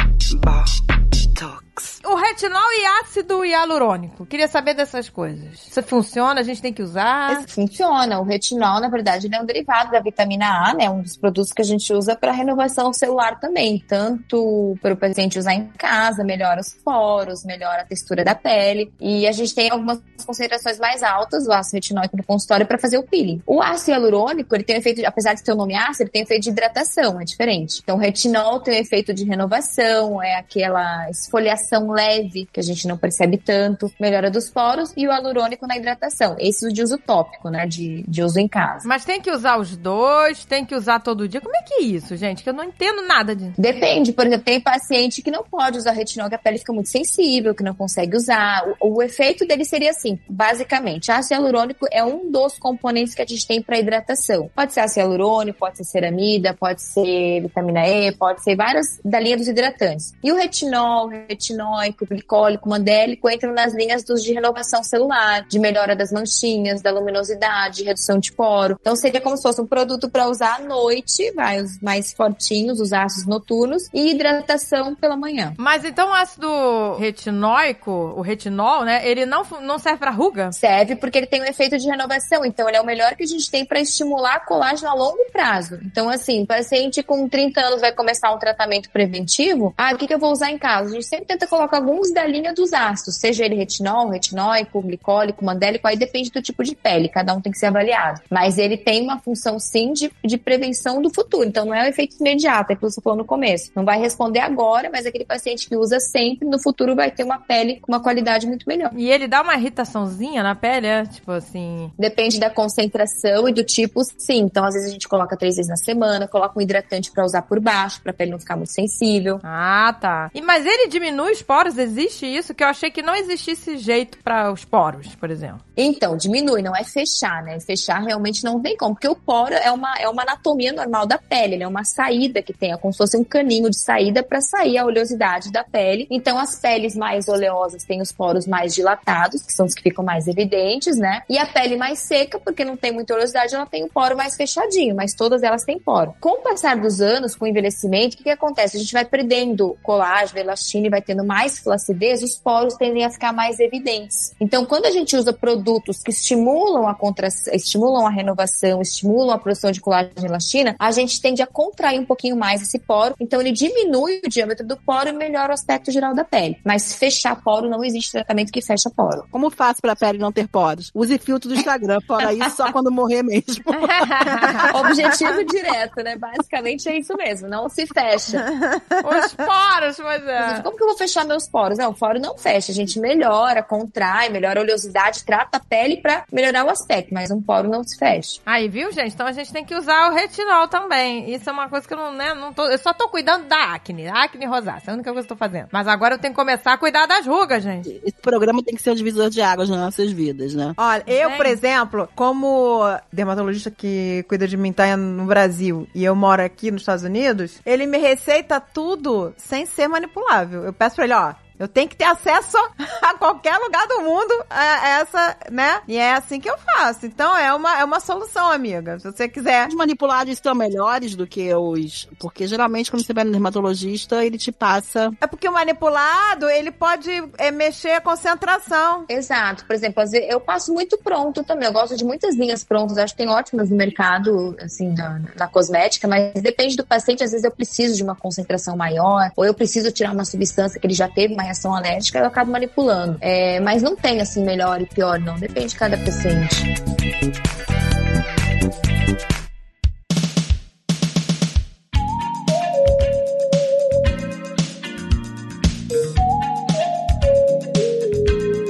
O retinol e ácido hialurônico. Queria saber dessas coisas. Se funciona, a gente tem que usar. Esse funciona. O retinol, na verdade, é um derivado da vitamina A, né? Um dos produtos que a gente usa para renovação celular também. Tanto para o paciente usar em casa, melhora os poros, melhora a textura da pele. E a gente tem algumas concentrações mais altas do ácido retinóico no consultório para fazer o peeling. O ácido hialurônico, ele tem um efeito, apesar de ter o nome ácido, ele tem um efeito de hidratação, é diferente. Então, o retinol tem um efeito de renovação, é aquela esfoliação leve que a gente não percebe tanto, melhora dos poros, e o hialurônico na hidratação. Esse é o de uso tópico, né? De, de uso em casa. Mas tem que usar os dois, tem que usar todo dia. Como é que é isso, gente? Que eu não entendo nada disso. Depende, por exemplo, tem paciente que não pode usar retinol, que a pele fica muito sensível, que não consegue usar. O, o efeito dele seria assim, basicamente, ácido hialurônico é um dos componentes que a gente tem para hidratação. Pode ser ácido hialurônico, pode ser ceramida, pode ser vitamina E, pode ser várias da linha dos hidratantes. E o retinol, retinóico, glicólico, mandélico entram nas linhas dos de renovação celular, de melhora das manchinhas, da luminosidade, redução de poro. Então seria como se fosse um produto para usar à noite, vai os mais fortinhos, os ácidos noturnos e hidratação pela manhã. Mas então o ácido retinóico, o retinol, né? Ele não, não serve pra ruga? Serve porque ele tem um efeito de renovação, então ele é o melhor que a gente tem para estimular colágeno a longo prazo. Então, assim, paciente com 30 anos vai começar um tratamento preventivo, ah, o que, que eu vou usar em casa? A gente sempre tenta colocar alguns da linha dos ácidos, seja ele retinol, retinóico, glicólico, mandélico, aí depende do tipo de pele, cada um tem que ser avaliado. Mas ele tem uma função, sim, de, de prevenção do futuro, então não é um efeito imediato, é o que você falou no começo. Não vai responder agora, mas aquele paciente que usa sempre, no futuro vai ter uma pele com uma qualidade muito melhor. E ele dá uma irritaçãozinha na pele, é? Tipo assim. Depende da concentração e do tipo, sim. Então, às vezes a gente coloca três vezes na semana, coloca um hidratante pra usar por baixo, pra pele não ficar muito sensível. Ah, tá. E, mas ele diminui os poros? Existe isso? Que eu achei que não existisse jeito pra os poros, por exemplo. Então, diminui, não é fechar, né? Fechar realmente não tem como, porque o poro é uma, é uma anatomia normal da pele, ele é uma saída que tem, é como se fosse um caninho de saída para sair a oleosidade da pele. Então, as peles mais oleosas têm os poros mais dilatados, que são os que ficam mais evidentes, né? E a pele mais seca, porque não tem muita oleosidade, ela tem o poro mais fechadinho, mas todas elas têm poro. Com o passar dos anos, com o envelhecimento, o que, que acontece? A gente vai perdendo colágeno, elastina e vai tendo mais flacidez, os poros tendem a ficar mais evidentes. Então, quando a gente usa produtos que estimulam a contração, estimulam a renovação, estimulam a produção de colágeno e elastina, a gente tende a contrair um pouquinho mais esse poro. Então, ele diminui o diâmetro do poro e melhora o aspecto geral da pele. Mas fechar poro não existe tratamento que fecha poro. Como faço pra pele não ter poros? Use filtro do Instagram, fora isso só quando morrer mesmo. [laughs] Objetivo direto, né? Basicamente é isso mesmo, não se fecha. Os poros, pois é. Como que eu vou fechar meus poros? Não, o poro não fecha. A gente melhora, contrai, melhora a oleosidade, trata a pele pra melhorar o aspecto, mas um poro não se fecha. Aí, viu, gente? Então a gente tem que usar o retinol também. Isso é uma coisa que eu não, né, não tô. Eu só tô cuidando da acne. Acne rosácea. É a única coisa que eu tô fazendo. Mas agora eu tenho que começar a cuidar das rugas, gente. Esse programa tem que ser um divisor de águas nas nossas vidas, né? Olha, eu, por exemplo, como dermatologista que cuida de mim tá no Brasil e eu moro aqui nos Estados Unidos, ele me receita tudo sem ser manipulável. Eu peço pra ele, ó. Eu tenho que ter acesso [laughs] a qualquer lugar do mundo a essa, né? E é assim que eu faço. Então é uma, é uma solução, amiga. Se você quiser. Os manipulados estão melhores do que os. Porque geralmente, quando você vai no dermatologista, ele te passa. É porque o manipulado, ele pode é, mexer a concentração. Exato. Por exemplo, eu passo muito pronto também. Eu gosto de muitas linhas prontas. Acho que tem ótimas no mercado, assim, na, na cosmética, mas depende do paciente. Às vezes eu preciso de uma concentração maior, ou eu preciso tirar uma substância que ele já teve uma reação alérgica, eu acabo manipulando. É, mas não tem, assim, melhor e pior, não. Depende de cada paciente.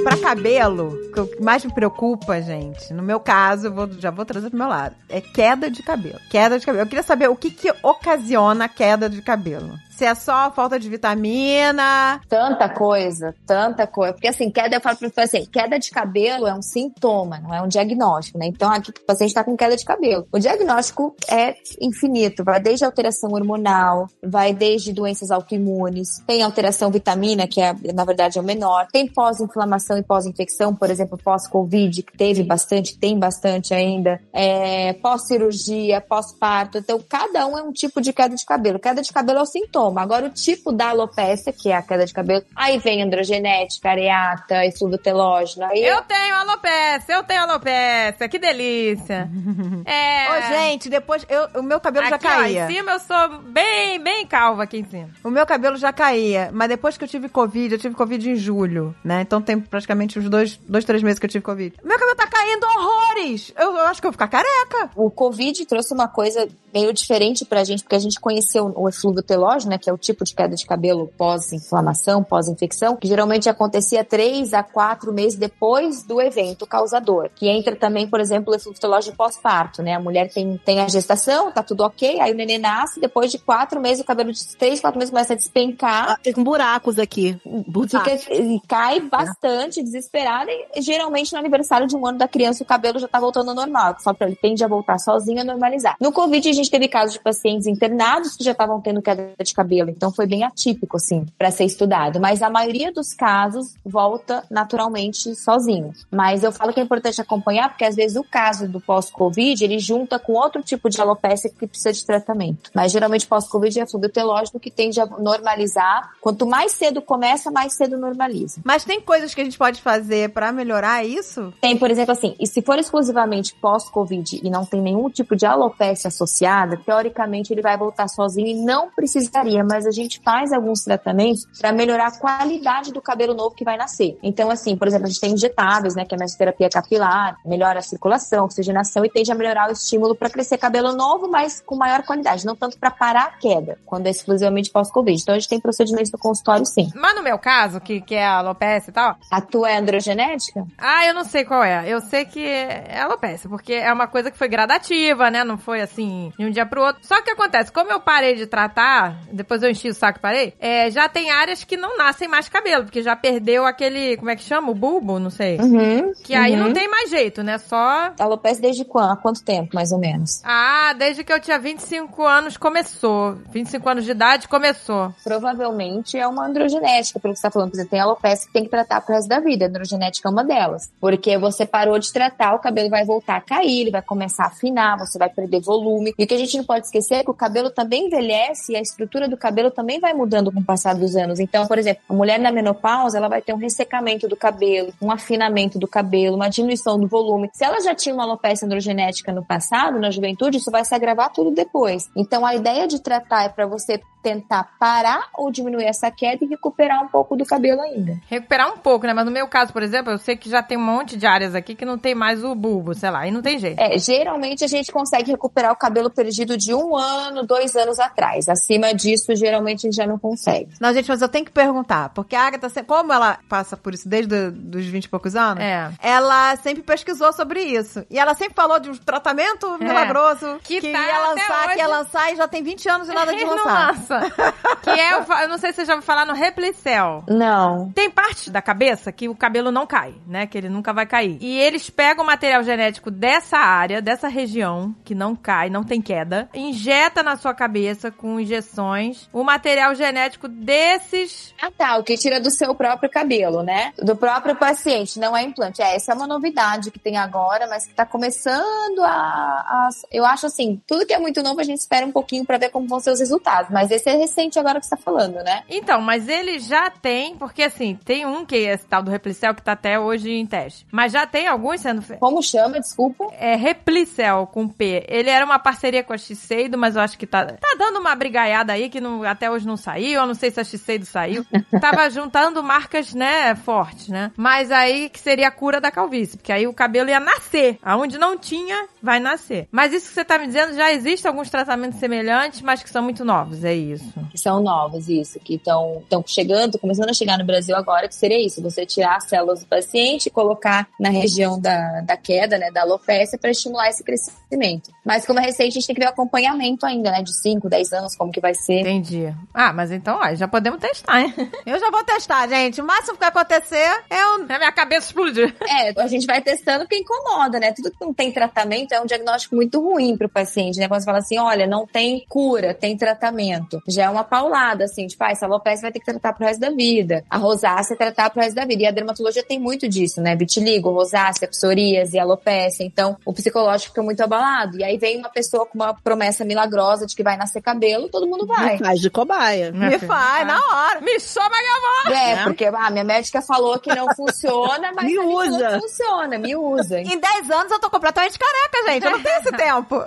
Pra cabelo, o que mais me preocupa, gente, no meu caso, vou, já vou trazer pro meu lado, é queda de cabelo. Queda de cabelo. Eu queria saber o que que ocasiona a queda de cabelo. Se é só falta de vitamina. Tanta coisa, tanta coisa. Porque assim, queda, eu falo pra você assim, queda de cabelo é um sintoma, não é um diagnóstico, né? Então aqui o paciente tá com queda de cabelo. O diagnóstico é infinito, vai desde alteração hormonal, vai desde doenças autoimunes, tem alteração vitamina, que é, na verdade é o menor, tem pós-inflamação e pós-infecção, por exemplo, pós-Covid, que teve bastante, tem bastante ainda, é, pós-cirurgia, pós-parto. Então, cada um é um tipo de queda de cabelo. Queda de cabelo é o sintoma. Agora, o tipo da alopecia, que é a queda de cabelo, aí vem androgenética, areata, estudo telógeno. Aí Eu tenho alopecia, eu tenho alopecia, que delícia. [laughs] É. Ô, gente, depois eu, o meu cabelo já aqui, ó, caía. em cima eu sou bem, bem calva aqui em cima. O meu cabelo já caía, mas depois que eu tive Covid, eu tive Covid em julho, né? Então tem praticamente uns dois, dois três meses que eu tive Covid. Meu cabelo tá caindo horrores! Eu, eu acho que eu vou ficar careca. O Covid trouxe uma coisa meio diferente pra gente, porque a gente conheceu o eflúvio telógeno, né, que é o tipo de queda de cabelo pós-inflamação, pós-infecção, que geralmente acontecia três a quatro meses depois do evento causador, que entra também, por exemplo, o telógeno pós-parto, né, a mulher tem, tem a gestação, tá tudo ok, aí o neném nasce, depois de quatro meses, o cabelo de três, quatro meses começa a despencar, Ah, Tem buracos aqui. fica, e cai bastante, desesperada, e geralmente no aniversário de um ano da criança o cabelo já tá voltando ao normal. Só pra ele tende a voltar sozinho a normalizar. No Covid, a gente teve casos de pacientes internados que já estavam tendo queda de cabelo, então foi bem atípico, assim, pra ser estudado. Mas a maioria dos casos volta naturalmente sozinho. Mas eu falo que é importante acompanhar, porque às vezes o caso do pós-Covid, ele junta com outro tipo de alopecia que precisa de tratamento. Mas geralmente pós-Covid é fluido telógico que tende a normalizar. Quanto mais cedo começa, mais cedo normaliza. Mas tem coisas que a gente pode fazer pra melhorar isso? Tem, por exemplo, assim, e se for exclusivamente pós-Covid e não tem nenhum tipo de alopecia associada, teoricamente ele vai voltar sozinho e não precisaria, mas a gente faz alguns tratamentos para melhorar a qualidade do cabelo novo que vai nascer. Então, assim, por exemplo, a gente tem injetáveis, né, que é a mesoterapia capilar, melhora a circulação, oxigenação e tende a melhorar o estímulo para crescer cabelo novo, mas com maior qualidade, não tanto para parar a queda, quando é exclusivamente pós-Covid. Então, a gente tem procedimentos no consultório, sim. Mas no meu caso, que, que é a alopecia e tal, A tua é androgenética? ah, eu não sei qual é. Eu sei que é alopecia, porque é uma coisa que foi gradativa, né? Não foi assim, de um dia pro outro. Só que acontece, como eu parei de tratar, depois eu enchi o saco e parei, é, já tem áreas que não nascem mais cabelo, porque já perdeu aquele, como é que chama? O bulbo? Não sei. Uhum. Que aí uhum. não tem mais jeito, né? Só Alopecia desde quando? Há quanto tempo, mais ou menos? Ah, desde que eu tinha 25 anos começou. 25 anos de idade começou. Provavelmente é uma androgenética, pelo que você tá falando. Exemplo, tem alopecia que tem que tratar pro resto da vida. A androgenética é uma delas. Porque você parou de tratar, o cabelo vai voltar a cair, ele vai começar a afinar, você vai perder volume. E o que a gente não pode esquecer é que o cabelo também envelhece e a estrutura do cabelo também vai mudando com o passar dos anos. Então, por exemplo, a mulher na menopausa, ela vai ter um ressecamento do cabelo, um afinamento do cabelo, uma diminuição do volume. Se ela já tinha uma alopecia androgenética no passado, na juventude, isso vai se agravar tudo depois. Então, a ideia de tratar é para você tentar parar ou diminuir essa queda e recuperar um pouco do cabelo ainda. Recuperar um pouco, né? Mas no meu caso, por exemplo, eu sei que já tem um monte de áreas aqui que não tem mais o bulbo, sei lá, e não tem jeito. É, geralmente a gente consegue recuperar o cabelo perdido de um ano, dois anos atrás. Acima disso, geralmente a gente já não consegue. Não, gente, mas eu tenho que perguntar, porque a Agatha, como ela passa por isso desde os 20 e poucos anos, É. ela sempre pesquisou sobre isso. E ela sempre falou de um tratamento milagroso Que que, tá ia lançar, que hoje. ia lançar e já tem 20 anos e nada de [laughs] Não lançar. lança. que é, o eu não sei se você já ouviu falar no Replicel. Não. Tem parte da cabeça que o cabelo não cai, né? Que ele nunca vai cair. E eles pegam o material genético dessa área, dessa região, que não cai, não tem queda, injeta na sua cabeça com injeções o material genético desses. Ah, tá. O que tira do seu próprio cabelo, né? Do próprio paciente, não é implante. É, essa é uma novidade que tem agora, mas que tá começando a, a- Eu acho assim, tudo que é muito novo a gente espera um pouquinho pra ver como vão ser os resultados. Mas esse é recente agora que você tá falando, né? Então, mas ele já tem, porque assim, tem um que é esse tal do Replicel que tá até hoje em teste. Mas já tem alguns sendo feitos. Como chama, desculpa? É Replicel com P. Ele era uma parceria com a Shiseido, mas eu acho que tá, tá dando uma brigaiada aí que não- até hoje não saiu, eu não sei se a Shiseido saiu. [laughs] Tava juntando marcas, né, fortes, né? Mas aí que seria a cura da calvície, porque aí o cabelo ia nascer. Aonde não tinha, vai nascer. Mas isso que você tá me dizendo, já existem alguns tratamentos semelhantes, mas que são muito novos, é isso. que são novas, isso, que estão chegando, começando a chegar no Brasil agora, que seria isso, você tirar as células do paciente e colocar na região da, da queda, né, da alopecia, para estimular esse crescimento. Mas como é recente, a gente tem que ver o acompanhamento ainda, né, de 5, 10 anos, como que vai ser. Entendi. Ah, mas então, ó, já podemos testar, hein? [laughs] Eu já vou testar, gente. O máximo que vai acontecer é um... A minha cabeça explodir. É, a gente vai testando porque incomoda, né? Tudo que não tem tratamento é um diagnóstico muito ruim pro paciente, né? Quando você fala assim, olha, não tem cura, tem tratamento. Já é uma paulada, assim, tipo, ah, essa alopecia vai ter que tratar pro resto da vida. A rosácea é tratar pro resto da vida. E a dermatologia tem muito disso, né? Vitiligo, rosácea, psoríase, alopecia. Então, o psicológico fica muito abalado. E aí vem uma pessoa com uma promessa milagrosa de que vai nascer cabelo, todo mundo vai. Me faz de cobaia. Minha Me faz, na hora. Me chama minha avó! É, porque ah, minha médica falou que não funciona, mas Me usa. não funciona, me usa. Em 10 anos eu tô completamente careca, gente. Eu não tenho esse [laughs] tempo.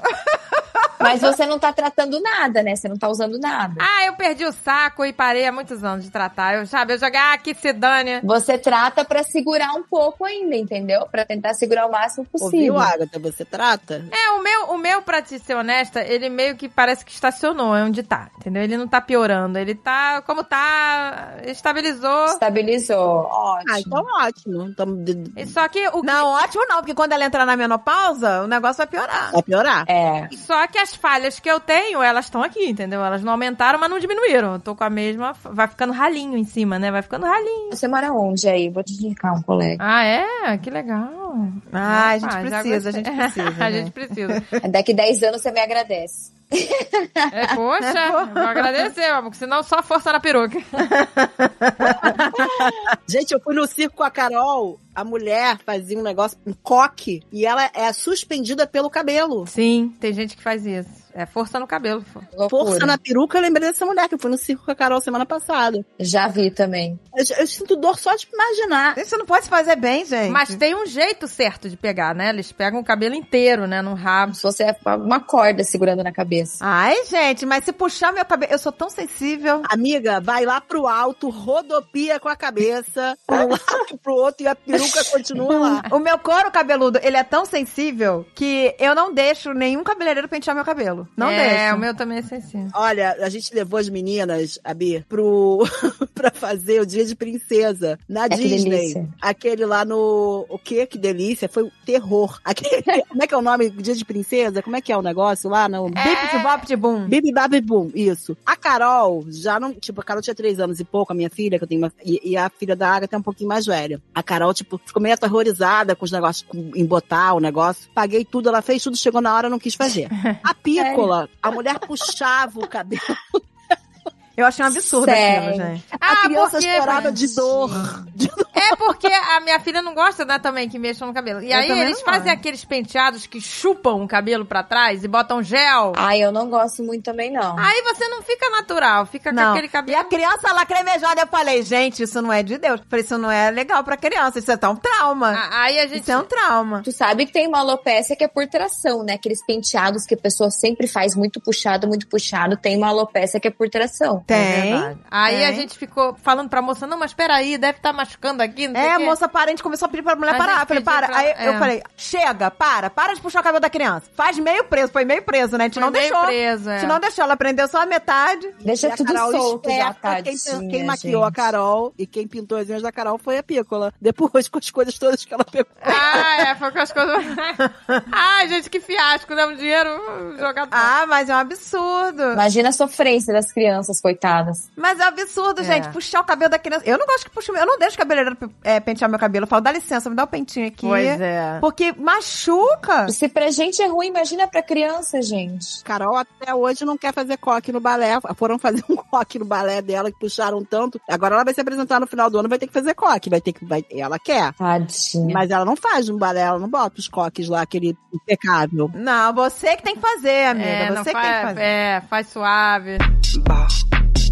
Mas você não tá tratando nada, né? Você não tá usando nada. Ah, eu perdi o saco e parei há muitos anos de tratar. Eu, sabe, eu jogar ah, que se dane. Você trata pra segurar um pouco ainda, entendeu? Pra tentar segurar o máximo possível. Ouviu, Agatha? Você trata? É, o meu, o meu, pra te ser honesta, ele meio que parece que estacionou, é onde tá, entendeu? Ele não tá piorando, ele tá como tá, estabilizou. Estabilizou. Ótimo. Ah, então ótimo. Então, de- de- E Só que o que- Não, ótimo não, porque quando ela entrar na menopausa, o negócio vai piorar. vai piorar. É. Só que as falhas que eu tenho, elas estão aqui, entendeu? Elas não aumentaram, mas não diminuíram. Eu tô com a mesma. Vai ficando ralinho em cima, né? Vai ficando ralinho. Você mora onde aí? Vou te indicar um colega. Ah, é? Que legal. Ah, a gente precisa, a gente precisa, [laughs] a né? gente precisa. [laughs] Daqui 10 anos você me agradece. É, poxa, [laughs] vou agradecer, amor, porque senão só força na peruca. Gente, eu fui no circo com a Carol. A mulher fazia um negócio, um coque, e ela é suspendida pelo cabelo. Sim, tem gente que faz isso. É força no cabelo. Loucura. Força na peruca, eu lembrei dessa mulher que eu fui no circo com a Carol semana passada. Já vi também. Eu, eu sinto dor só de imaginar. Isso não pode se fazer bem, gente. Mas tem um jeito certo de pegar, né? Eles pegam o cabelo inteiro, né? No rabo. Se você é uma corda segurando na cabeça. Ai, gente, mas se puxar meu cabelo... Eu sou tão sensível. Amiga, vai lá pro alto, rodopia com a cabeça, pra [laughs] um lado pro outro e a peruca continua lá. O meu couro cabeludo, ele é tão sensível que eu não deixo nenhum cabeleireiro pentear meu cabelo. Não é, deixo. o meu também é sensível. Olha, a gente levou as meninas, Abi, pro [laughs] pra fazer o dia de princesa na que Disney. delícia. Aquele lá no. O quê? Que delícia? Foi um terror. Aquele... [laughs] Como é que é o nome? Dia de princesa? Como é que é o negócio lá? No... Bip de bop de boom. Bibi Babi Boom, isso. A Carol já não. Tipo, a Carol tinha três anos e pouco, a minha filha, que eu tenho uma. E, e a filha da Agatha é um pouquinho mais velha. A Carol, tipo, ficou meio aterrorizada com os negócios, com, em botar o negócio. Paguei tudo, ela fez tudo, chegou na hora, não quis fazer. [laughs] A a mulher puxava o cabelo. Eu achei um absurdo Sério? aquilo, gente. A criança porque- chorava de dor. É porque a minha filha não gosta, né, também, que mexam no cabelo. E Eu aí eles fazem gosto. aqueles penteados que chupam o cabelo pra trás e botam gel. Ai, eu não gosto muito também, não. Aí você não fica natural, fica com Não. aquele E cabelo. a criança lacrimejada, eu falei, gente, isso não é de Deus. Eu falei, isso não é legal pra criança, isso é tão trauma. Ah, Aí a gente. Isso é um trauma. Tu sabe que tem uma alopecia que é por tração, né? Aqueles penteados que a pessoa sempre faz muito puxado, muito puxado. Tem uma alopecia que é por tração. É Tem. verdade. Aí tem. a gente ficou falando pra moça, não, mas peraí, deve estar machucando aqui, É, a moça para, a gente começou a pedir pra mulher A parar. Eu falei, para. pra- Aí eu é. falei, chega, para, para de puxar o cabelo da criança. Faz meio preso, foi meio preso, né? A gente Foi não meio deixou. preso, é. A gente não deixou, ela prendeu só a metade. Deixa E a tudo Carol solto já, esperta, quem, tadinha, quem maquiou a. Carol e quem pintou as unhas da Carol foi a Pícola. [laughs] Depois, com as coisas todas que ela pegou. Ah, é, foi com as coisas. [laughs] Ai, gente, que fiasco, né? Um dinheiro jogado fora. Ah, mas é um absurdo. Imagina a sofrência das crianças, coitadas. Mas é um absurdo, É. gente, puxar o cabelo da criança. Eu não gosto que puxe o meu. Eu não deixo o cabeleireiro é, pentear meu cabelo. Eu falo, dá licença, me dá um pentinho aqui. Pois é. Porque machuca. Se pra gente é ruim, imagina pra criança, gente. Carol até hoje não quer fazer coque no balé. Foram fazer um [laughs] coque no balé dela, que puxaram tanto. Agora ela vai se apresentar no final do ano, vai ter que fazer coque. Vai ter que. Vai, ela quer. Tadinha. Mas ela não faz no balé, ela não bota os coques lá, aquele impecável. Não, você que tem que fazer, amiga. É, não você que tem que faz, fazer. é, faz suave. Ball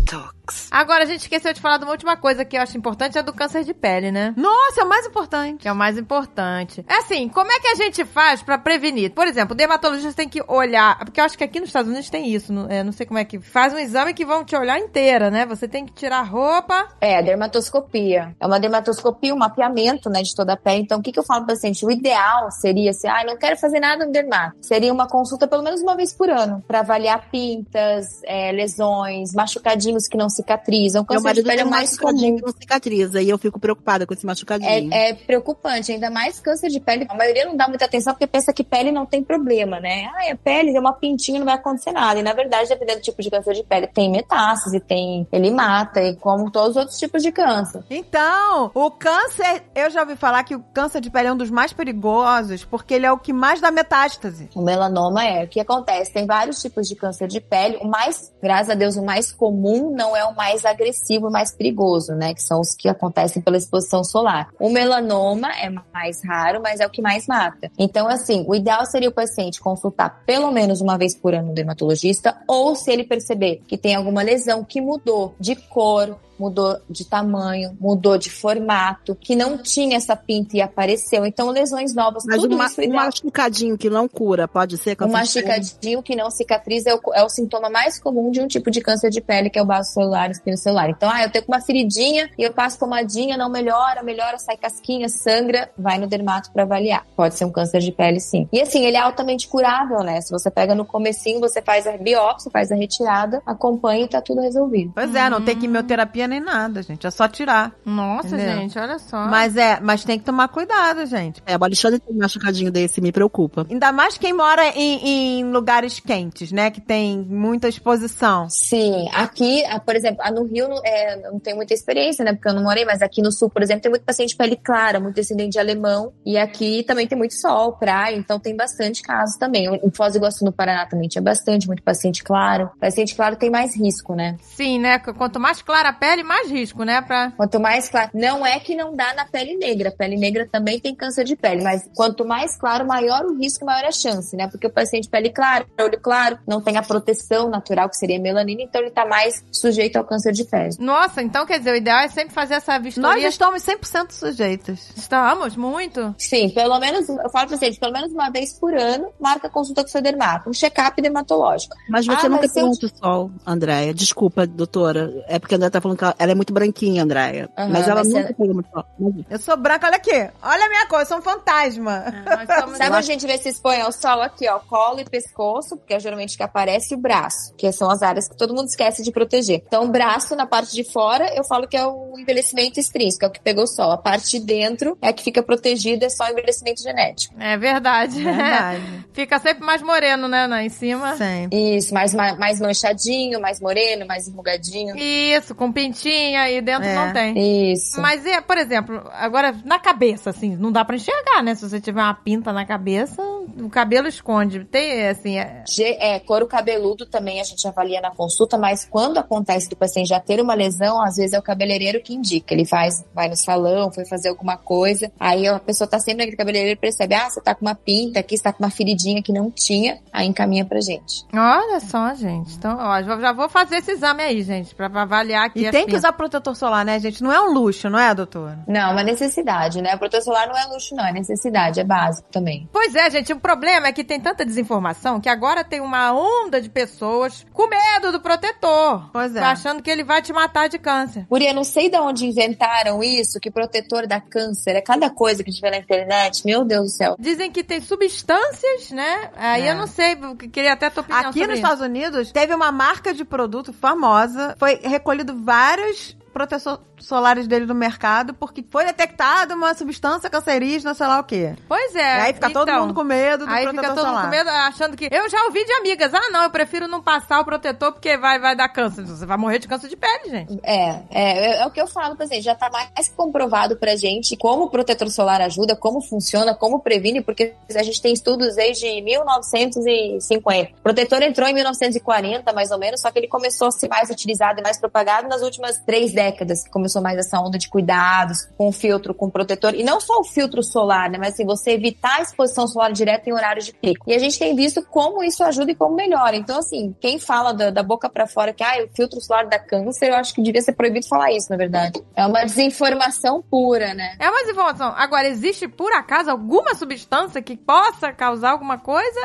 talk. Agora, a gente esqueceu de falar de uma última coisa que eu acho importante, é do câncer de pele, né? Nossa, é o mais importante. É o mais importante. É assim, como é que a gente faz pra prevenir? Por exemplo, o dermatologista tem que olhar, porque eu acho que aqui nos Estados Unidos tem isso, não, é, não sei como é que faz um exame que vão te olhar inteira, né? Você tem que tirar a roupa. É, dermatoscopia. É uma dermatoscopia, um mapeamento, né, de toda a pele. Então, o que, que eu falo pro paciente? O ideal seria, se, ah, não quero fazer nada no dermato. Seria uma consulta pelo menos uma vez por ano, pra avaliar pintas, é, lesões, machucadinhos que não cicatrizam. Meu Câncer de marido pele é tem o um mais comum. não cicatriza e eu fico preocupada com esse machucadinho. É, é preocupante, ainda mais câncer de pele. A maioria não dá muita atenção porque pensa que pele não tem problema, né? Ah, é pele, é uma pintinha, não vai acontecer nada. E na verdade, dependendo do tipo de câncer de pele, tem metástase, tem. Ele mata, e como todos os outros tipos de câncer. Então, o câncer, eu já ouvi falar que o câncer de pele é um dos mais perigosos, porque ele é o que mais dá metástase. O melanoma é. O que acontece? Tem vários tipos de câncer de pele. O mais, graças a Deus, o mais comum não é mais agressivo, mais perigoso, né? Que são os que acontecem pela exposição solar. O melanoma é mais raro, mas é o que mais mata. Então, assim, o ideal seria o paciente consultar pelo menos uma vez por ano um dermatologista, ou se ele perceber que tem alguma lesão que mudou de cor, mudou de tamanho, mudou de formato, que não tinha essa pinta e apareceu. Então, lesões novas, Mas tudo um, ma- isso um machucadinho que não cura, pode ser? Um machucadinho que não cicatriza é o, é o sintoma mais comum de um tipo de câncer de pele, que é o vaso celular, espino celular. Então, ah, eu tenho uma feridinha e eu passo pomadinha, não melhora, melhora, sai casquinha, sangra, vai no dermato pra avaliar. Pode ser um câncer de pele, sim. E assim, ele é altamente curável, né? Se você pega no comecinho, você faz a biópsia, faz a retirada, acompanha e tá tudo resolvido. Pois é, não tem quimioterapia nem nada, gente. É só tirar. Nossa, Entendeu? gente, olha só. Mas é, mas tem que tomar cuidado, gente. É, o Alexandre tem um machucadinho desse, me preocupa. Ainda mais quem mora em, em lugares quentes, né? Que tem muita exposição. Sim, aqui, ah, por exemplo, ah, no Rio não, é, não tenho muita experiência, né? Porque eu não morei, mas aqui no sul, por exemplo, tem muito paciente de pele clara, muito descendente de alemão. E aqui também tem muito sol, praia, então tem bastante casos também. Em Foz do Iguaçu, no Paraná, também tinha bastante, muito paciente claro. Paciente claro tem mais risco, né? Sim, né? Quanto mais clara a pele, mais risco, né? Pra... Quanto mais claro. Não é que não dá na pele negra. Pele negra também tem câncer de pele, mas quanto mais claro, maior o risco, maior a chance, né? Porque o paciente pele clara, olho claro, não tem a proteção natural, que seria a melanina, então ele tá mais sujeito ao câncer de pele. Nossa, então quer dizer, o ideal é sempre fazer essa Nós vistoria. estamos 100% sujeitos. Estamos, muito. Sim, pelo menos, eu falo pra vocês, pelo menos uma vez por ano, marca consulta com o seu dermato, um check-up dermatológico. Mas você Ah, nunca mas tem eu- muito sol, Andréia. Desculpa, doutora. É porque a Andréia tá falando que ela, ela é muito branquinha, Andréia. Aham, mas ela mas nunca você- pega muito sol. Mas- Eu sou branca, olha aqui. Olha a minha cor, eu sou um fantasma. Nós estamos- [laughs] Sabe onde a gente vê se expõe ao sol aqui, ó, colo e pescoço, porque é geralmente que aparece e o braço, que são as áreas que todo mundo esquece de proteger. Então, o braço na parte de fora, eu falo que é o envelhecimento extrínseco, é o que pegou o sol. A parte de dentro é a que fica protegida, é só o envelhecimento genético. É verdade. Verdade. [laughs] Fica sempre mais moreno, né? Lá em cima. Sempre. Isso, mais, mais, mais manchadinho, mais moreno, mais enrugadinho. Isso, com pintinha e dentro É. não tem. Isso. Mas, e, por exemplo, agora na cabeça, assim, não dá pra enxergar, né? Se você tiver uma pinta na cabeça, o cabelo esconde. Tem, assim, é... É, couro cabeludo também a gente avalia na consulta, mas quando acontece do paciente já ter uma lesão, às vezes é o cabeleireiro que indica. Ele faz, vai no salão, foi fazer alguma coisa, aí a pessoa tá sempre naquele cabeleireiro e percebe, ah, você tá com uma pinta aqui, você tá com uma feridinha que não tinha, aí encaminha pra gente. Olha só, gente. Então, ó, já vou fazer esse exame aí, gente, pra pra avaliar aqui. E as tem que usar protetor solar, né, gente? Não é um luxo, não é, doutora? Não, é uma necessidade, né? O protetor solar não é luxo, não, é necessidade, é básico também. Pois é, gente, o problema é que tem tanta desinformação que agora tem uma onda de pessoas com medo do protetor. Pois é. Achando que ele vai te matar de câncer. Guria, não sei de onde inventaram isso, que protetor da câncer é cada coisa que a gente vê na internet, meu Deus do céu. Dizem que tem substâncias, né? Aí É. eu não sei, queria até a tua opinião Aqui nos isso. Estados Unidos, teve uma marca de produto famosa. Foi recolhido vários caras protetores solares dele no mercado porque foi detectada uma substância cancerígena, sei lá o quê. Pois é. e aí fica todo então. mundo com medo do Aí protetor fica todo solar. mundo com medo, achando que. Eu já ouvi de amigas. Ah, não, eu prefiro não passar o protetor porque vai, vai dar câncer. Você vai morrer de câncer de pele, gente. É, é, é o que eu falo pra gente, já tá mais comprovado pra gente como o protetor solar ajuda, como funciona, como previne, porque a gente tem estudos desde 1950. O protetor entrou em 1940, mais ou menos, só que ele começou a ser mais utilizado e mais propagado nas últimas três décadas. Décadas, que começou mais essa onda de cuidados, com filtro, com protetor, e não só o filtro solar, né, mas assim, você evitar a exposição solar direta em horários de pico. E a gente tem visto como isso ajuda e como melhora. Então, assim, quem fala da, da boca para fora que ah, o filtro solar dá câncer, eu acho que devia ser proibido falar isso, na verdade. É uma desinformação pura, né? É uma desinformação. Agora, existe por acaso alguma substância que possa causar alguma coisa?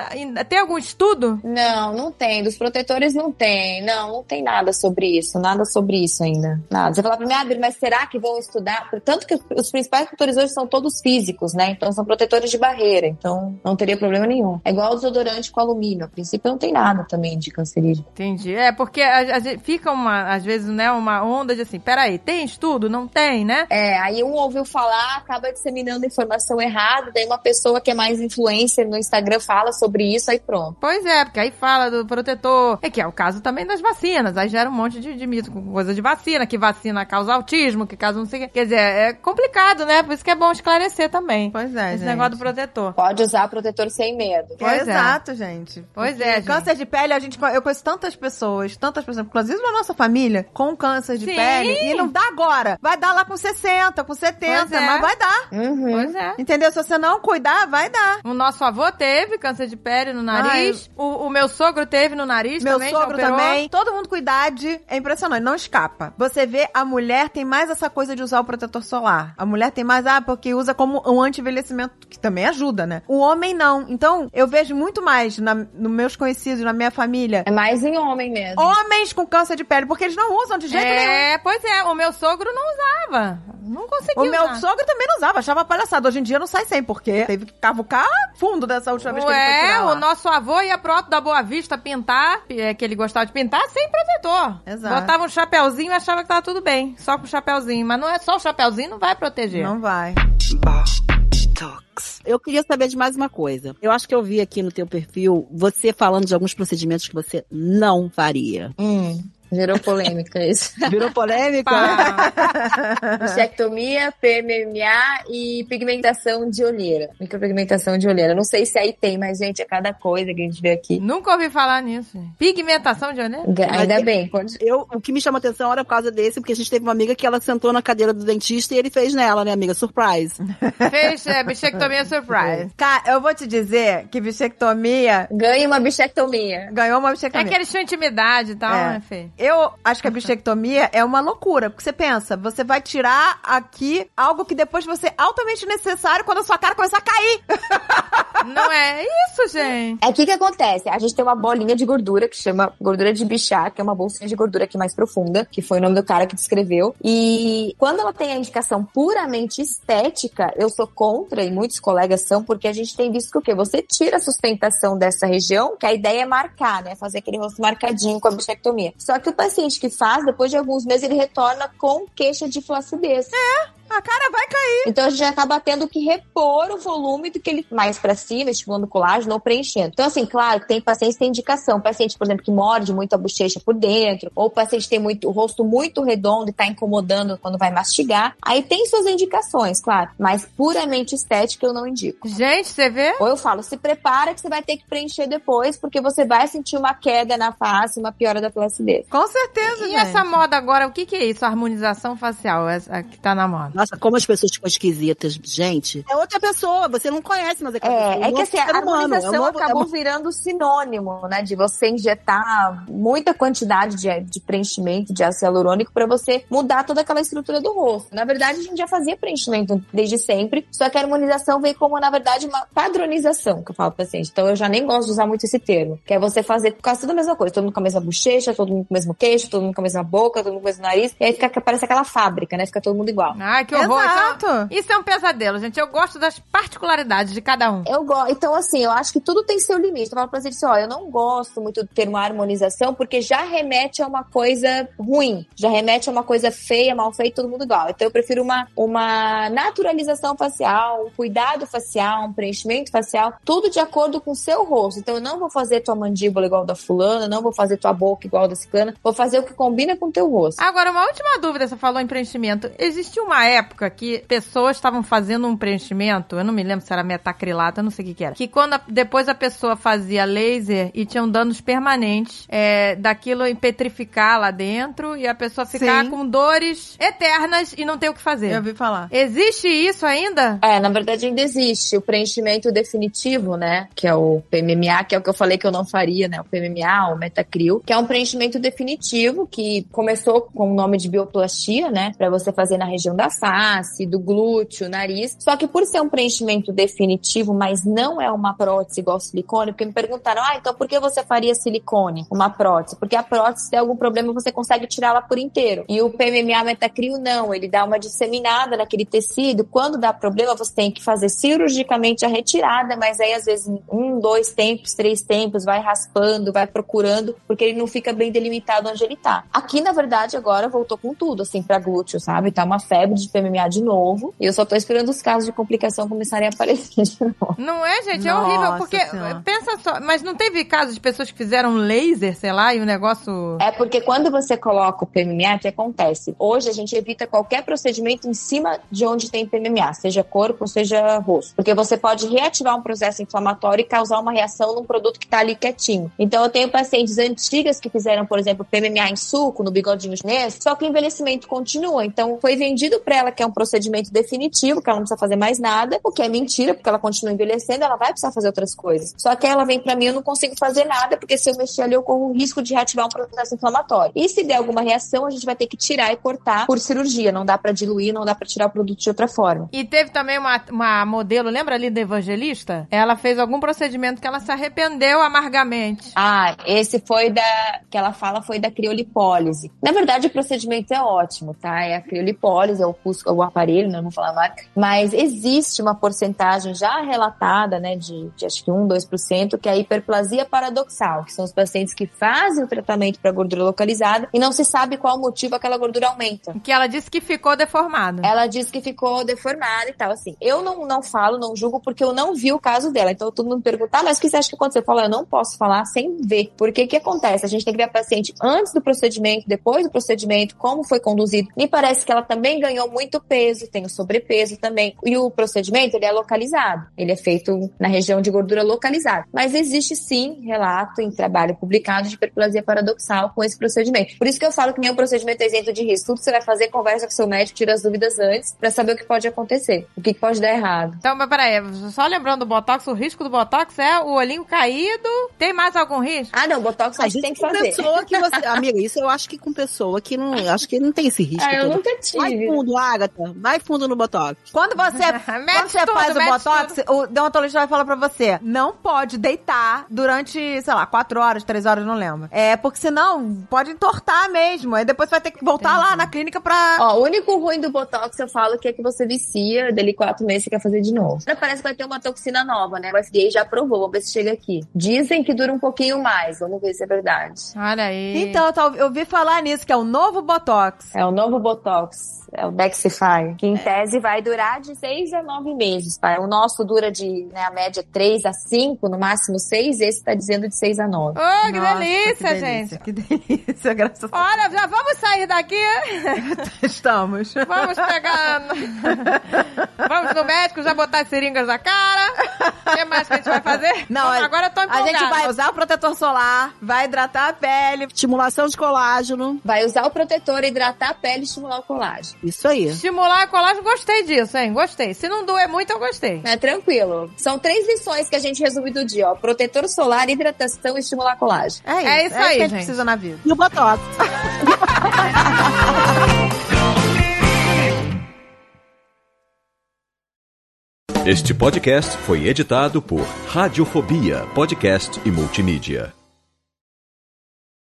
Tem algum estudo? Não, não tem. Dos protetores não tem. Não, não tem nada sobre isso. Nada sobre isso ainda. Nada. Você fala pra mim, ah, mas será que vão estudar? Tanto que os principais protetores hoje são todos físicos, né? Então são protetores de barreira. Então não teria problema nenhum. É igual o desodorante com alumínio. A princípio não tem nada também de cancerígeno. Entendi. É, porque a, a gente fica uma, às vezes, né, uma onda de assim, peraí, tem estudo? Não tem, né? É, aí um ouviu falar, acaba disseminando informação errada, daí uma pessoa que é mais influencer no Instagram fala sobre isso, aí pronto. Pois é, porque aí fala do protetor. É que é o caso também das vacinas. Aí gera um monte de, de mito com coisa de vacina, que vacina causa autismo, que causa não sei o quê. Quer dizer, é complicado, né? Por isso que é bom esclarecer também. Pois é, Esse gente. negócio do protetor. Pode usar protetor sem medo. Pois é. Exato, gente. Pois Porque é, gente. Câncer de pele, a gente, eu conheço tantas pessoas, tantas pessoas, inclusive na nossa família, com câncer de Sim. pele. E não dá agora. Vai dar lá com 60, com 70, Pois é. mas vai dar. Uhum. Pois é. Entendeu? Se você não cuidar, vai dar. O nosso avô teve câncer de pele no nariz. O, o meu sogro teve no nariz Meu também. já sogro também. Todo mundo com idade. É impressionante, não escapa. Você vê, a mulher tem mais essa coisa de usar o protetor solar. A mulher tem mais, ah, porque usa como um anti-envelhecimento, que também ajuda, né? O homem não. Então, eu vejo muito mais na, nos meus conhecidos, na minha família, É mais em homem mesmo. homens com câncer de pele, porque eles não usam de jeito nenhum. É, pois é. O meu sogro não usava. Não conseguiu O meu usar. sogro também não usava, achava palhaçada. Hoje em dia não sai sem, porque teve que cavucar fundo dessa última vez que ele foi tirar lá. o nosso avô ia pro Alto da Boa Vista pintar, é, que ele gostava de pintar, sem protetor. Exato. Botava um chapéuzinho e achava que tava tudo bem, só com o chapéuzinho. Mas não é só o chapéuzinho, não vai proteger. Não vai. Eu queria saber de mais uma coisa. Eu acho que eu vi aqui no teu perfil você falando de alguns procedimentos que você não faria. Hum, gerou polêmica isso. [laughs] Virou polêmica? Pá. [laughs] Bichectomia, PMMA e pigmentação de olheira. Micropigmentação de olheira. Não sei se aí tem, mas, gente, é cada coisa que a gente vê aqui. Nunca ouvi falar nisso. Pigmentação de olheira? Ainda bem, pode. Eu, o que me chamou a atenção era por causa desse, porque a gente teve uma amiga que ela sentou na cadeira do dentista e ele fez nela, né, amiga? Surprise. [laughs] Fez é, bichectomia surprise. Cara, eu vou te dizer que bichectomia Ganha uma bichectomia. ganhou uma É bichectomia. que eles tinham intimidade e tal, É. né, Fê? Eu acho que a bichectomia é uma loucura, porque você pensa, você vai tirar aqui algo que depois vai ser altamente necessário quando a sua cara começar a cair. [laughs] Não é isso, gente. É o que que acontece? A gente tem uma bolinha de gordura que chama gordura de bichá, que é uma bolsinha de gordura aqui mais profunda, que foi o nome do cara que descreveu. E quando ela tem a indicação puramente estética, eu sou contra, e muitos colegas são, porque a gente tem visto que o quê? Você tira a sustentação dessa região, que a ideia é marcar, né? Fazer aquele rosto marcadinho com a bichectomia. Só que o paciente que faz, depois de alguns meses, ele retorna com queixa de flacidez. A cara vai cair. Então a gente acaba tendo que repor o volume do que ele mais pra cima, estimulando colágeno ou preenchendo. Então, assim, claro, que tem pacientes que têm indicação. Paciente, por exemplo, que morde muito a bochecha por dentro, ou paciente tem muito, o rosto muito redondo e tá incomodando quando vai mastigar. Aí tem suas indicações, claro. Mas puramente estética eu não indico. Gente, você vê? Ou eu falo, se prepara que você vai ter que preencher depois, porque você vai sentir uma queda na face, uma piora da placidez. Com certeza, E gente. essa moda agora, o que que é isso? Harmonização facial, essa que tá na moda. Nossa, como as pessoas ficam esquisitas. Gente, é outra pessoa, você não conhece, mas é pessoa. É, é que assim, a humano, harmonização é um é acabou uma- virando sinônimo, né? De você injetar muita quantidade de, de preenchimento de ácido hialurônico para você mudar toda aquela estrutura do rosto. Na verdade, a gente já fazia preenchimento desde sempre, só que a harmonização veio como, na verdade, uma padronização, que eu falo pro paciente. Então, eu já nem gosto de usar muito esse termo, que é você fazer quase tudo a mesma coisa. Todo mundo com a mesma bochecha, todo mundo com o mesmo queixo, todo mundo com a mesma boca, todo mundo com o mesmo nariz. E aí fica, parece aquela fábrica, né? Fica todo mundo igual. Ai, que horror. Exato. Então, isso é um pesadelo, gente. Eu gosto das particularidades de cada um. Eu gosto. Então, assim, eu acho que tudo tem seu limite. Eu falo pra você assim, ó, eu não gosto muito do termo harmonização, porque já remete a uma coisa ruim. Já remete a uma coisa feia, mal feita, todo mundo igual. Então, eu prefiro uma, uma naturalização facial, um cuidado facial, um preenchimento facial, tudo de acordo com o seu rosto. Então, eu não vou fazer tua mandíbula igual da fulana, não vou fazer tua boca igual da ciclana, vou fazer o que combina com o teu rosto. Agora, uma última dúvida, você falou em preenchimento. Existiu uma época época que pessoas estavam fazendo um preenchimento, eu não me lembro se era metacrilato, eu não sei o que, que era. Que quando a- depois a pessoa fazia laser e tinham danos permanentes é, daquilo em petrificar lá dentro e a pessoa ficar Sim. com dores eternas e não ter o que fazer. Eu ouvi falar. Existe isso ainda? É, na verdade ainda existe o preenchimento definitivo, né? Que é o PMMA, que é o que eu falei que eu não faria, né? O PMMA, o Metacril, que é um preenchimento definitivo que começou com o nome de bioplastia, né? Pra você fazer na região da face, do glúteo, nariz. Só que por ser um preenchimento definitivo, mas não é uma prótese igual silicone, porque me perguntaram, ah, então por que você faria silicone, uma prótese? Porque a prótese, se tem algum problema, você consegue tirá-la por inteiro. E o PMMA Metacril não, ele dá uma disseminada naquele tecido. Quando dá problema, você tem que fazer cirurgicamente a retirada, mas aí às vezes um, dois tempos, três tempos, vai raspando, vai procurando, porque ele não fica bem delimitado onde ele tá. Aqui, na verdade, agora voltou com tudo, assim, pra glúteo, sabe? Tá uma febre de PMMA de novo. E eu só tô esperando os casos de complicação começarem a aparecer de novo. Não é, gente? É Nossa horrível, porque Senhora. pensa só, mas não teve casos de pessoas que fizeram laser, sei lá, e o negócio. É porque quando você coloca o PMMA, o que acontece? Hoje a gente evita qualquer procedimento em cima de onde tem PMMA, seja corpo, seja rosto. Porque você pode reativar um processo inflamatório e causar uma reação num produto que tá ali quietinho. Então eu tenho pacientes antigas que fizeram, por exemplo, PMMA em suco, no bigodinho chinês, só que o envelhecimento continua. Então foi vendido pra ela que é um procedimento definitivo, que ela não precisa fazer mais nada, o que é mentira, porque ela continua envelhecendo, ela vai precisar fazer outras coisas. Só que ela vem pra mim, eu não consigo fazer nada, porque se eu mexer ali, eu corro o risco de reativar um processo inflamatório. E se der alguma reação, a gente vai ter que tirar e cortar por cirurgia. Não dá pra diluir, não dá pra tirar o produto de outra forma. E teve também uma, uma modelo, lembra ali da Evangelista? Ela fez algum procedimento que ela se arrependeu amargamente. Ah, esse foi da. que ela fala foi da criolipólise. Na verdade, o procedimento é ótimo, tá? É a criolipólise, é o, pus- o aparelho, né? não vou falar a marca. Mas existe uma porcentagem já relatada, né, de, de acho que 1, 2%, que é a hiperplasia paradoxal, que são os pacientes que fazem o tratamento para gordura localizada e não se sabe qual motivo aquela gordura aumenta. Que ela disse que ficou deformada. Ela disse que ficou deformada e tal, assim. Eu não, não falo, não julgo, porque eu não vi o caso dela. Então todo mundo me pergunta, ah, mas o que você acha que aconteceu? Eu falo, eu não posso falar sem ver. Porque o que acontece? A gente tem que ver a paciente antes do procedimento, depois do procedimento, como foi conduzido. Me parece que ela também ganhou muito peso, tem o sobrepeso também. E o procedimento, ele é localizado. Ele é feito na região de gordura localizada. Mas existe sim relato em trabalho publicado de hiperplasia paradoxal com esse procedimento. Por isso que eu falo que nenhum procedimento é isento de risco. Tudo que você vai fazer, conversa com seu médico, tira as dúvidas antes, pra saber o que pode acontecer, o que pode dar errado. Então, mas peraí, só lembrando do Botox, o risco do Botox é o olhinho caído. Tem mais algum risco? Ah, não, botox a A gente tem que com fazer. pessoa que você. Amiga, isso eu acho que com pessoa que não. Acho que não tem esse risco. Ah, eu todo. nunca tive. fundo, Agatha. Vai fundo no Botox. Quando você, [laughs] quando você tudo, faz o botox, o dermatologista vai falar pra você: não pode deitar durante, sei lá, quatro horas, três horas, não lembro. É, porque senão pode entortar mesmo. Aí depois você vai ter que voltar lá na clínica pra. Ó, o único ruim do Botox, eu falo, que é que você vicia, dali quatro meses você quer fazer de novo. Agora parece que vai ter uma toxina nova, né? O FDA já aprovou, vamos ver se chega aqui. Dizem que dura um pouquinho mais, vamos ver se é verdade. Olha aí. Então, eu ouvi falar nisso, que é o novo botox. É o novo Botox, é o Dexify, que em tese vai durar de seis a nove meses, pai. O nosso dura de, né, a média três a cinco, no máximo seis, esse tá dizendo de seis a nove. Ô, que Nossa, delícia, que gente. Que delícia, graças a Olha, já vamos sair daqui. Deus. [laughs] Estamos. Vamos pegar. vamos no médico, já botar as seringas na cara. O que mais que a gente vai fazer? Não, Vamos, a- agora eu tô A empolgada. gente vai usar o protetor solar, vai hidratar a pele. Estimulação de colágeno. Vai usar o protetor, hidratar a pele e estimular o colágeno. Isso aí. Estimular a colagem, gostei disso, hein? Gostei. Se não doer muito, eu gostei. É tranquilo. São três lições que a gente resume do dia, ó. Protetor solar, hidratação e estimular colágeno. É isso. É isso é aí, que a gente gente. precisa na vida. E o Botox. Este podcast foi editado por Radiofobia, podcast e multimídia.